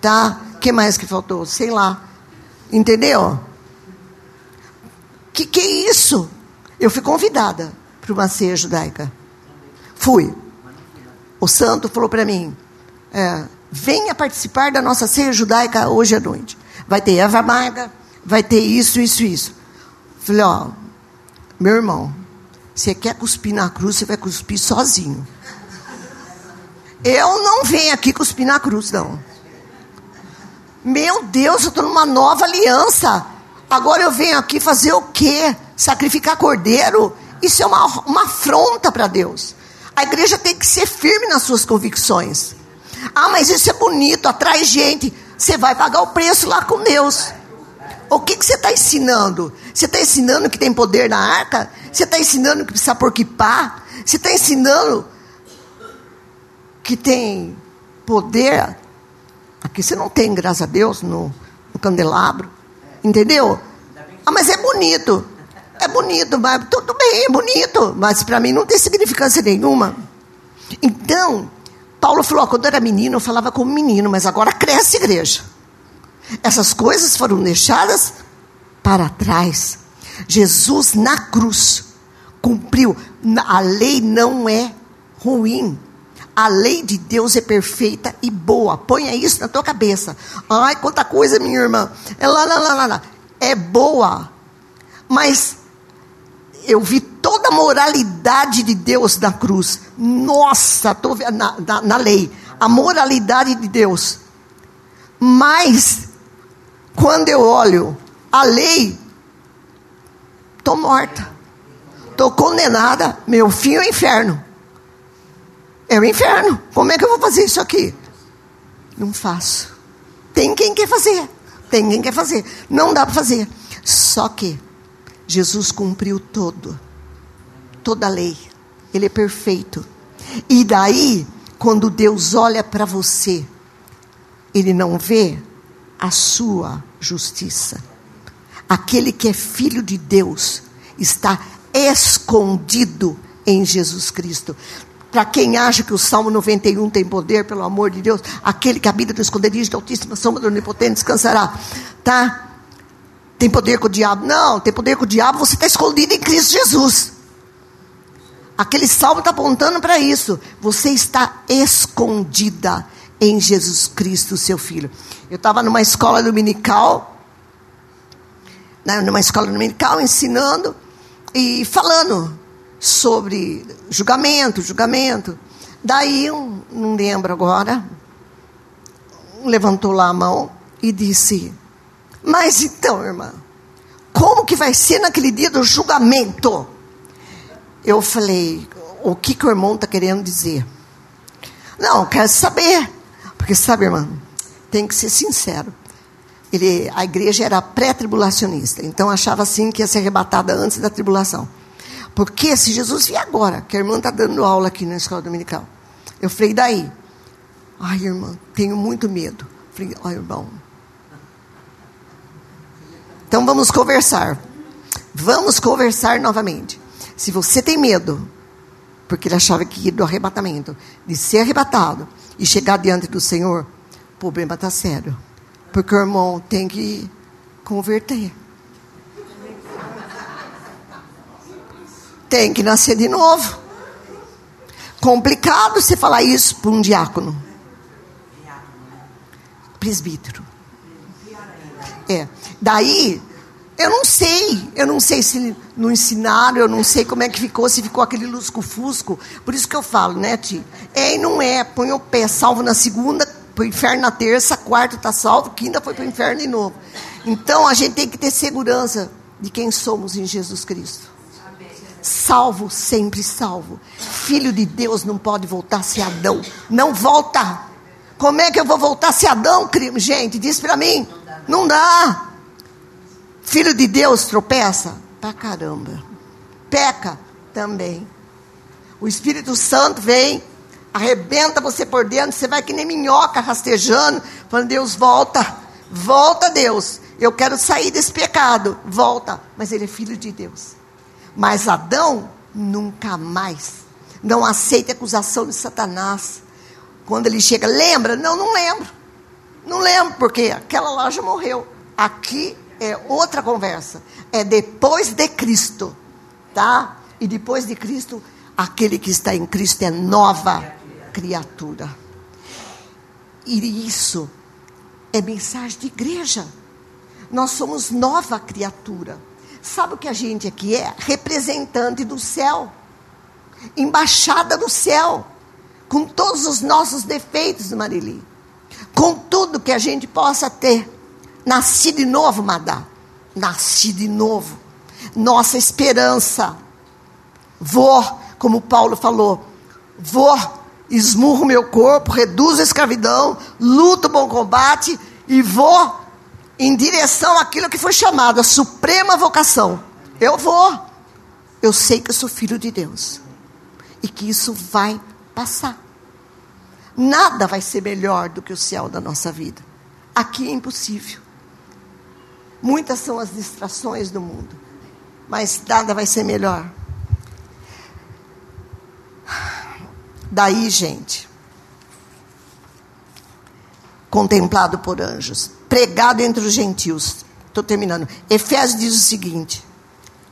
tá? Que mais que faltou? Sei lá. Entendeu? Que que é isso? Eu fui convidada para uma ceia judaica. Fui. O santo falou para mim: é, venha participar da nossa ceia judaica hoje à noite. Vai ter erva amarga, vai ter isso, isso, isso. Falei: ó, meu irmão, você quer cuspir na cruz, você vai cuspir sozinho. Eu não venho aqui cuspir na cruz, não. Meu Deus, eu estou numa nova aliança. Agora eu venho aqui fazer o quê? Sacrificar cordeiro? Isso é uma, uma afronta para Deus. A igreja tem que ser firme nas suas convicções. Ah, mas isso é bonito, atrai gente. Você vai pagar o preço lá com Deus. O que, que você está ensinando? Você está ensinando que tem poder na arca? Você está ensinando que precisa porquipar? Você está ensinando que tem poder Aqui você não tem, graças a Deus, no, no candelabro. Entendeu? Ah, mas é bonito. É bonito, mas tudo bem, é bonito. Mas para mim não tem significância nenhuma. Então, Paulo falou: quando eu era menino, eu falava como menino, mas agora cresce igreja. Essas coisas foram deixadas para trás. Jesus na cruz cumpriu. A lei não é ruim. A lei de Deus é perfeita e boa. Ponha isso na tua cabeça. Ai, quanta coisa, minha irmã. É lá, lá, lá, lá. É boa. Mas eu vi toda a moralidade de Deus na cruz. Nossa, estou na, na, na lei. A moralidade de Deus. Mas, quando eu olho a lei, estou morta. Estou condenada. Meu fim é o inferno. É o inferno. Como é que eu vou fazer isso aqui? Não faço. Tem quem quer fazer. Tem quem quer fazer. Não dá para fazer. Só que Jesus cumpriu todo, toda a lei. Ele é perfeito. E daí, quando Deus olha para você, Ele não vê a sua justiça. Aquele que é filho de Deus está escondido em Jesus Cristo. Para quem acha que o Salmo 91 tem poder, pelo amor de Deus, aquele que habita no esconderijo da Altíssima Sombra do Onipotente descansará. Tá? Tem poder com o diabo? Não, tem poder com o diabo, você está escondido em Cristo Jesus. Aquele salmo está apontando para isso. Você está escondida em Jesus Cristo, seu filho. Eu estava numa escola dominical, né, numa escola dominical, ensinando e falando sobre julgamento, julgamento. Daí, um, não lembro agora, levantou lá a mão e disse: Mas então, irmã, como que vai ser naquele dia do julgamento? Eu falei: O que, que o irmão está querendo dizer? Não, quero saber. Porque, sabe, irmã, tem que ser sincero. Ele, a igreja era pré-tribulacionista, então achava assim que ia ser arrebatada antes da tribulação. Porque se Jesus vier agora, que a irmã está dando aula aqui na escola dominical, eu falei, daí? Ai, irmã, tenho muito medo. Falei, ai, irmão. Então vamos conversar. Vamos conversar novamente. Se você tem medo, porque ele achava que do arrebatamento, de ser arrebatado e chegar diante do Senhor, o problema está sério. Porque o irmão tem que converter. Tem que nascer de novo. Complicado você falar isso para um diácono. Presbítero. É. Daí, eu não sei. Eu não sei se não ensinaram, eu não sei como é que ficou, se ficou aquele lusco-fusco. Por isso que eu falo, né, Ti? É e não é. Põe o pé salvo na segunda, para o inferno na terça, quarto está salvo, quinta foi para o inferno de novo. Então a gente tem que ter segurança de quem somos em Jesus Cristo. Salvo, sempre salvo. Filho de Deus não pode voltar a ser Adão. Não volta. Como é que eu vou voltar a ser Adão, gente? Diz para mim. Não dá. Filho de Deus tropeça? Pra caramba. Peca também. O Espírito Santo vem, arrebenta você por dentro, você vai que nem minhoca rastejando, falando, Deus, volta, volta, Deus, eu quero sair desse pecado, volta, mas ele é filho de Deus. Mas Adão nunca mais, não aceita acusação de Satanás. Quando ele chega, lembra? Não, não lembro, não lembro, porque aquela loja morreu. Aqui é outra conversa, é depois de Cristo, tá? E depois de Cristo, aquele que está em Cristo é nova criatura. E isso é mensagem de igreja. Nós somos nova criatura. Sabe o que a gente aqui é? Representante do céu. Embaixada do céu. Com todos os nossos defeitos, Marili. Com tudo que a gente possa ter. Nasci de novo, Madá. Nasci de novo. Nossa esperança. Vou, como Paulo falou, vou esmurro meu corpo, reduzo a escravidão, luto o bom combate e vou em direção àquilo que foi chamado a suprema vocação. Eu vou. Eu sei que eu sou filho de Deus e que isso vai passar. Nada vai ser melhor do que o céu da nossa vida. Aqui é impossível. Muitas são as distrações do mundo, mas nada vai ser melhor. Daí, gente, contemplado por anjos, pregado entre os gentios. Estou terminando. Efésios diz o seguinte: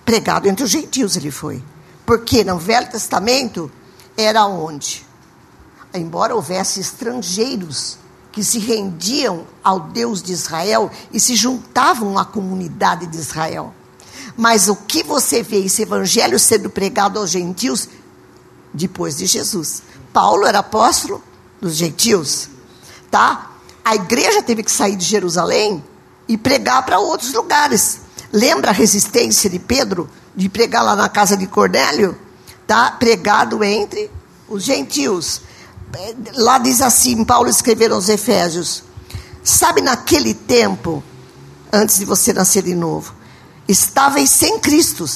pregado entre os gentios ele foi. Porque no Velho Testamento era onde? Embora houvesse estrangeiros que se rendiam ao Deus de Israel e se juntavam à comunidade de Israel. Mas o que você vê esse evangelho sendo pregado aos gentios depois de Jesus. Paulo era apóstolo dos gentios, tá? A igreja teve que sair de Jerusalém e pregar para outros lugares. Lembra a resistência de Pedro de pregar lá na casa de Cornélio? Tá? Pregado entre os gentios. Lá diz assim, Paulo escreveu aos Efésios: Sabe naquele tempo, antes de você nascer de novo, estáveis sem Cristo.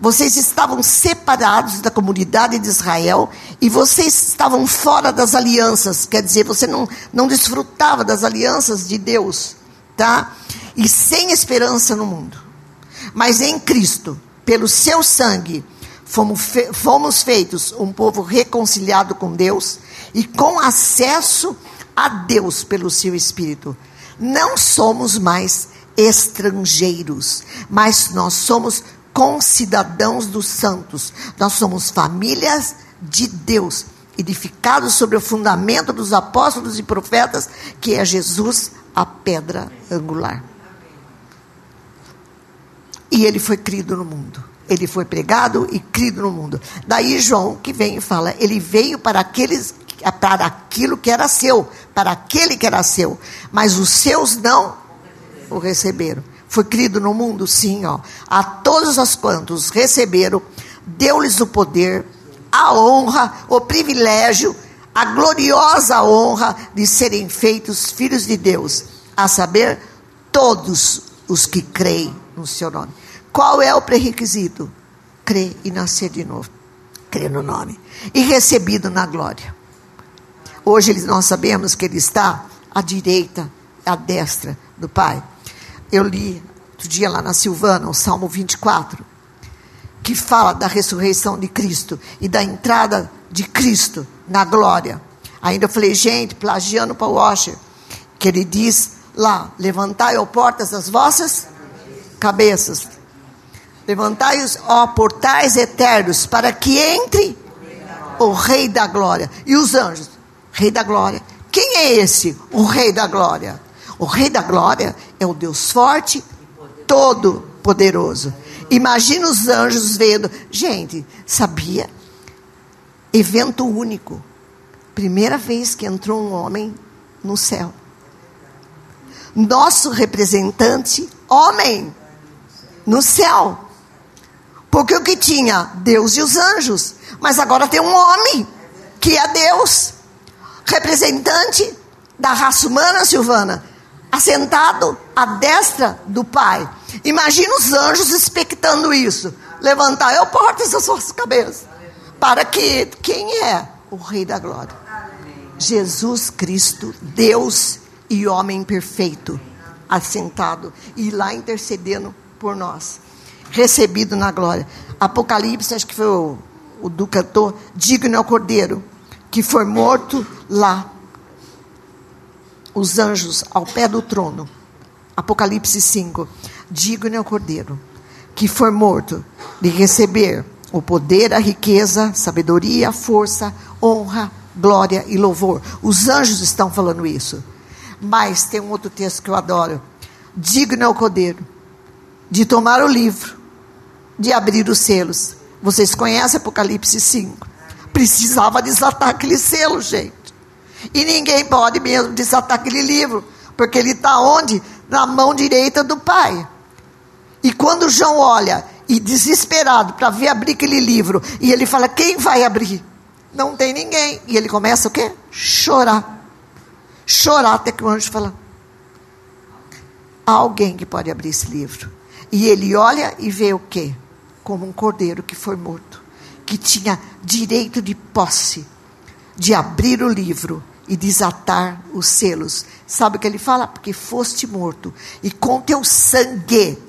Vocês estavam separados da comunidade de Israel e vocês estavam fora das alianças, quer dizer, você não, não desfrutava das alianças de Deus, tá? E sem esperança no mundo. Mas em Cristo, pelo seu sangue, fomos, fe fomos feitos um povo reconciliado com Deus e com acesso a Deus pelo seu Espírito. Não somos mais estrangeiros, mas nós somos concidadãos dos santos. Nós somos famílias de Deus, edificados sobre o fundamento dos apóstolos e profetas, que é Jesus, a pedra angular. E ele foi crido no mundo. Ele foi pregado e crido no mundo. Daí João que vem e fala: ele veio para aqueles para aquilo que era seu, para aquele que era seu, mas os seus não o receberam. Foi crido no mundo, sim, ó. A todos os quantos receberam, deu-lhes o poder, a honra, o privilégio, a gloriosa honra de serem feitos filhos de Deus, a saber, todos os que creem no seu nome. Qual é o pré-requisito? Crer e nascer de novo. Crer no nome. E recebido na glória. Hoje nós sabemos que ele está à direita, à destra do Pai. Eu li outro dia lá na Silvana, o Salmo 24, que fala da ressurreição de Cristo e da entrada de Cristo na glória. Ainda eu falei, gente, plagiando para o Washer, que ele diz lá: levantai, ó portas, das vossas cabeças, Levantai-os, ó portais eternos, para que entre o Rei da Glória. E os anjos? Rei da Glória. Quem é esse? O Rei da Glória. O Rei da Glória é o Deus forte, todo poderoso. Imagina os anjos vendo. Gente, sabia? Evento único. Primeira vez que entrou um homem no céu. Nosso representante, homem, no céu. Porque o que tinha? Deus e os anjos. Mas agora tem um homem, que é Deus, representante da raça humana, Silvana, assentado à destra do Pai. Imagina os anjos expectando isso. Levantar eu portas as suas cabeças. Para que quem é o Rei da Glória? Jesus Cristo, Deus e homem perfeito, assentado e lá intercedendo por nós recebido na glória. Apocalipse, acho que foi o, o do cantor, digno é o cordeiro, que foi morto lá. Os anjos ao pé do trono. Apocalipse 5. Digno é o cordeiro, que foi morto de receber o poder, a riqueza, sabedoria, força, honra, glória e louvor. Os anjos estão falando isso. Mas tem um outro texto que eu adoro. Digno é o cordeiro de tomar o livro de abrir os selos. Vocês conhecem Apocalipse 5? Precisava desatar aquele selo, gente. E ninguém pode mesmo desatar aquele livro, porque ele está onde? Na mão direita do Pai. E quando João olha, e desesperado para ver abrir aquele livro, e ele fala: Quem vai abrir? Não tem ninguém. E ele começa o quê? Chorar. Chorar até que o anjo fala: Há alguém que pode abrir esse livro. E ele olha e vê o quê? como um cordeiro que foi morto, que tinha direito de posse, de abrir o livro e desatar os selos. Sabe o que ele fala? Porque foste morto e com teu sangue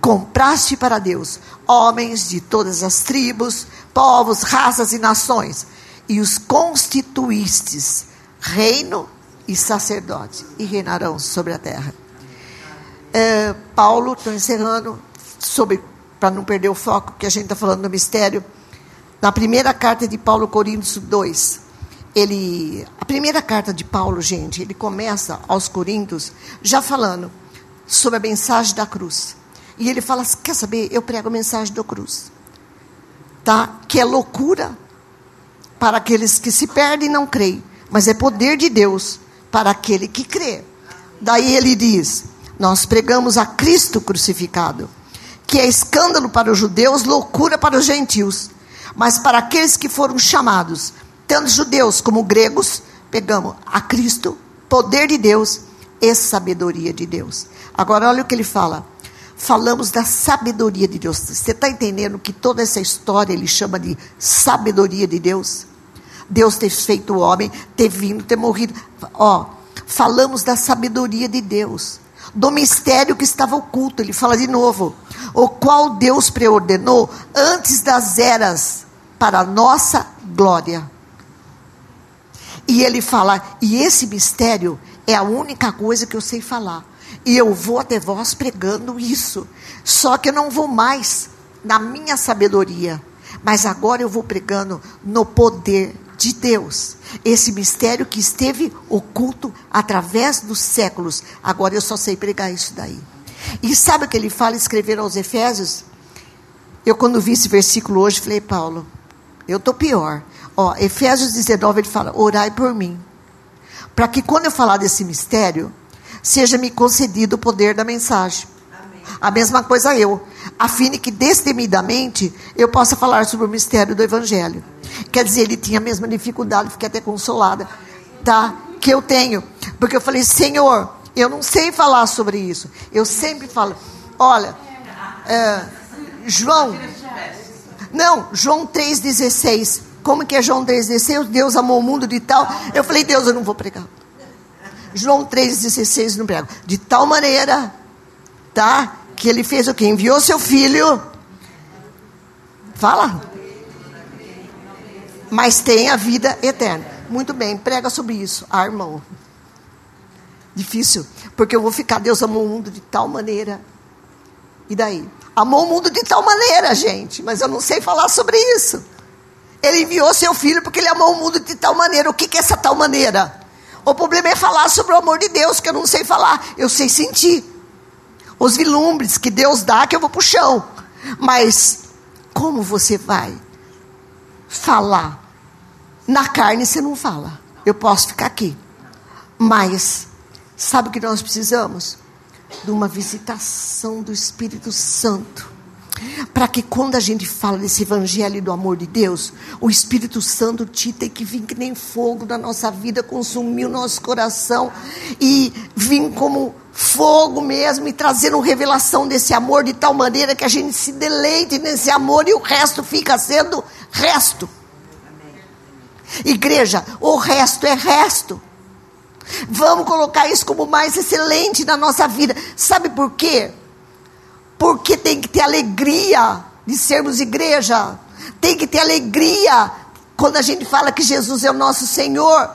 compraste para Deus homens de todas as tribos, povos, raças e nações, e os constituístes reino e sacerdote, e reinarão sobre a terra. É, Paulo, estou encerrando, para não perder o foco que a gente está falando do mistério, na primeira carta de Paulo, Coríntios 2, ele, a primeira carta de Paulo, gente, ele começa aos Coríntios já falando sobre a mensagem da cruz. E ele fala, quer saber, eu prego a mensagem da cruz. Tá? Que é loucura para aqueles que se perdem e não creem, mas é poder de Deus para aquele que crê. Daí ele diz: Nós pregamos a Cristo crucificado que é escândalo para os judeus, loucura para os gentios. Mas para aqueles que foram chamados, tanto judeus como gregos, pegamos a Cristo, poder de Deus e sabedoria de Deus. Agora olha o que ele fala. falamos da sabedoria de Deus. Você está entendendo que toda essa história ele chama de sabedoria de Deus? Deus ter feito o homem, ter vindo, ter morrido. Ó, falamos da sabedoria de Deus, do mistério que estava oculto. Ele fala de novo, o qual Deus preordenou antes das eras para a nossa glória. E ele fala, e esse mistério é a única coisa que eu sei falar. E eu vou até vós pregando isso. Só que eu não vou mais na minha sabedoria, mas agora eu vou pregando no poder de Deus. Esse mistério que esteve oculto através dos séculos. Agora eu só sei pregar isso daí. E sabe o que ele fala, escrever aos Efésios? Eu, quando vi esse versículo hoje, falei, Paulo, eu estou pior. Ó, Efésios 19, ele fala: orai por mim. Para que quando eu falar desse mistério, seja-me concedido o poder da mensagem. Amém. A mesma coisa eu, a fim de que destemidamente eu possa falar sobre o mistério do Evangelho. Quer dizer, ele tinha a mesma dificuldade, fiquei até consolada, tá? Que eu tenho. Porque eu falei, Senhor, eu não sei falar sobre isso. Eu sempre falo, olha, é, João, não, João 3,16. Como que é João 3,16? Deus amou o mundo de tal. Eu falei, Deus, eu não vou pregar. João 3,16 não prego. De tal maneira, tá? Que ele fez o que? Enviou seu filho. Fala. Mas tem a vida eterna. Muito bem, prega sobre isso. Ah, irmão. Difícil. Porque eu vou ficar, Deus amou o mundo de tal maneira. E daí? Amou o mundo de tal maneira, gente. Mas eu não sei falar sobre isso. Ele enviou seu filho porque ele amou o mundo de tal maneira. O que, que é essa tal maneira? O problema é falar sobre o amor de Deus, que eu não sei falar, eu sei sentir. Os vilumbres que Deus dá, que eu vou para o chão. Mas como você vai falar? Na carne você não fala. Eu posso ficar aqui. Mas, sabe o que nós precisamos? De uma visitação do Espírito Santo para que quando a gente fala desse evangelho do amor de Deus, o Espírito Santo te tem que vir que nem fogo na nossa vida, consumir o nosso coração e vir como fogo mesmo e trazendo revelação desse amor de tal maneira que a gente se deleite nesse amor e o resto fica sendo resto. Igreja, o resto é resto. Vamos colocar isso como mais excelente na nossa vida. Sabe por quê? Porque tem que ter alegria de sermos igreja. Tem que ter alegria quando a gente fala que Jesus é o nosso Senhor.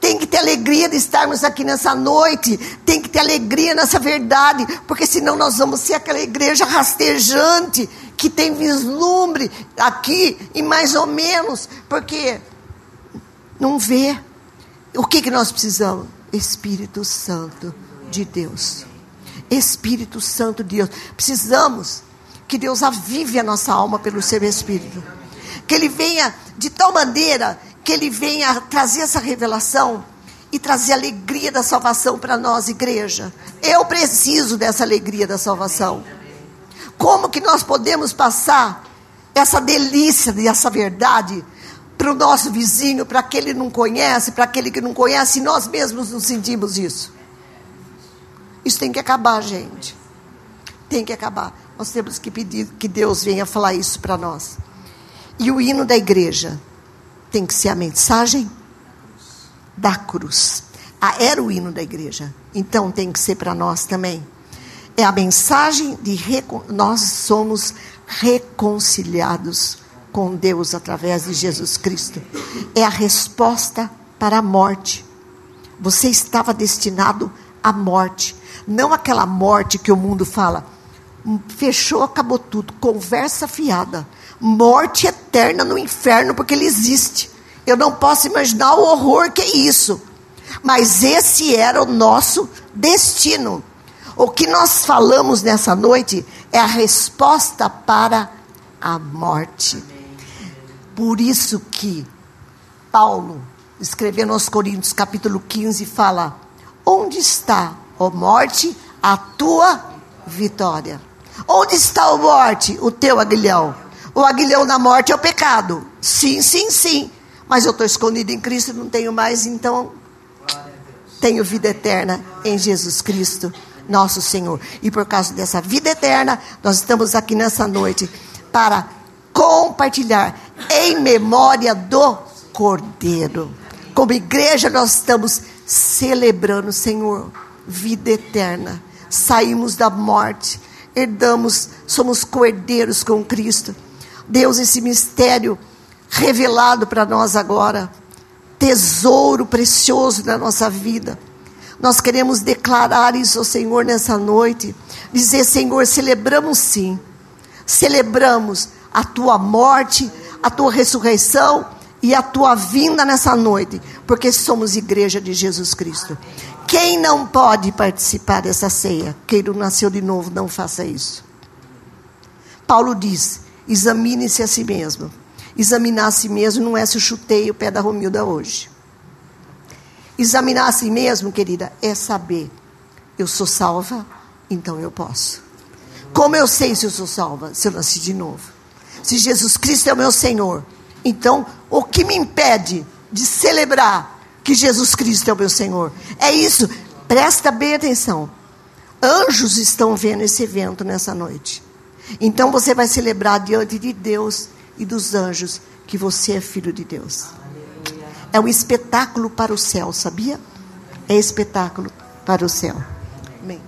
Tem que ter alegria de estarmos aqui nessa noite. Tem que ter alegria nessa verdade. Porque senão nós vamos ser aquela igreja rastejante que tem vislumbre aqui e mais ou menos. Porque não vê. O que, que nós precisamos? Espírito Santo de Deus. Espírito Santo de Deus. Precisamos que Deus avive a nossa alma pelo seu Espírito. Que Ele venha de tal maneira que Ele venha trazer essa revelação e trazer a alegria da salvação para nós, igreja. Eu preciso dessa alegria da salvação. Como que nós podemos passar essa delícia dessa verdade para o nosso vizinho, para aquele que não conhece, para aquele que não conhece, e nós mesmos não sentimos isso? Isso tem que acabar, gente. Tem que acabar. Nós temos que pedir que Deus venha falar isso para nós. E o hino da igreja tem que ser a mensagem da cruz. Ah, era o hino da igreja. Então tem que ser para nós também. É a mensagem de recon... nós somos reconciliados com Deus através de Jesus Cristo. É a resposta para a morte. Você estava destinado à morte. Não aquela morte que o mundo fala. Fechou, acabou tudo. Conversa fiada. Morte eterna no inferno, porque ele existe. Eu não posso imaginar o horror que é isso. Mas esse era o nosso destino. O que nós falamos nessa noite é a resposta para a morte. Por isso que Paulo, escrevendo aos Coríntios, capítulo 15, fala: Onde está Ó morte, a tua vitória. Onde está a morte? O teu aguilhão. O aguilhão da morte é o pecado. Sim, sim, sim. Mas eu estou escondido em Cristo não tenho mais, então tenho vida eterna em Jesus Cristo. nosso Senhor. E por causa dessa vida eterna, nós estamos aqui nessa noite para compartilhar em memória do Cordeiro. Como igreja, nós estamos celebrando, Senhor, vida eterna. Saímos da morte, herdamos, somos cordeiros com Cristo. Deus, esse mistério revelado para nós agora, tesouro precioso da nossa vida. Nós queremos declarar isso ao Senhor nessa noite. Dizer, Senhor, celebramos sim. Celebramos a tua morte, a tua ressurreição e a tua vinda nessa noite, porque somos igreja de Jesus Cristo. Quem não pode participar dessa ceia, queira nasceu de novo, não faça isso. Paulo diz: examine-se a si mesmo. Examinar a si mesmo não é se eu chutei o pé da Romilda hoje. Examinar a si mesmo, querida, é saber: eu sou salva, então eu posso. Como eu sei se eu sou salva? Se eu nasci de novo. Se Jesus Cristo é o meu Senhor, então, o que me impede de celebrar que Jesus Cristo é o meu Senhor? É isso. Presta bem atenção. Anjos estão vendo esse evento nessa noite. Então você vai celebrar diante de Deus e dos anjos que você é filho de Deus. É um espetáculo para o céu, sabia? É espetáculo para o céu. Amém.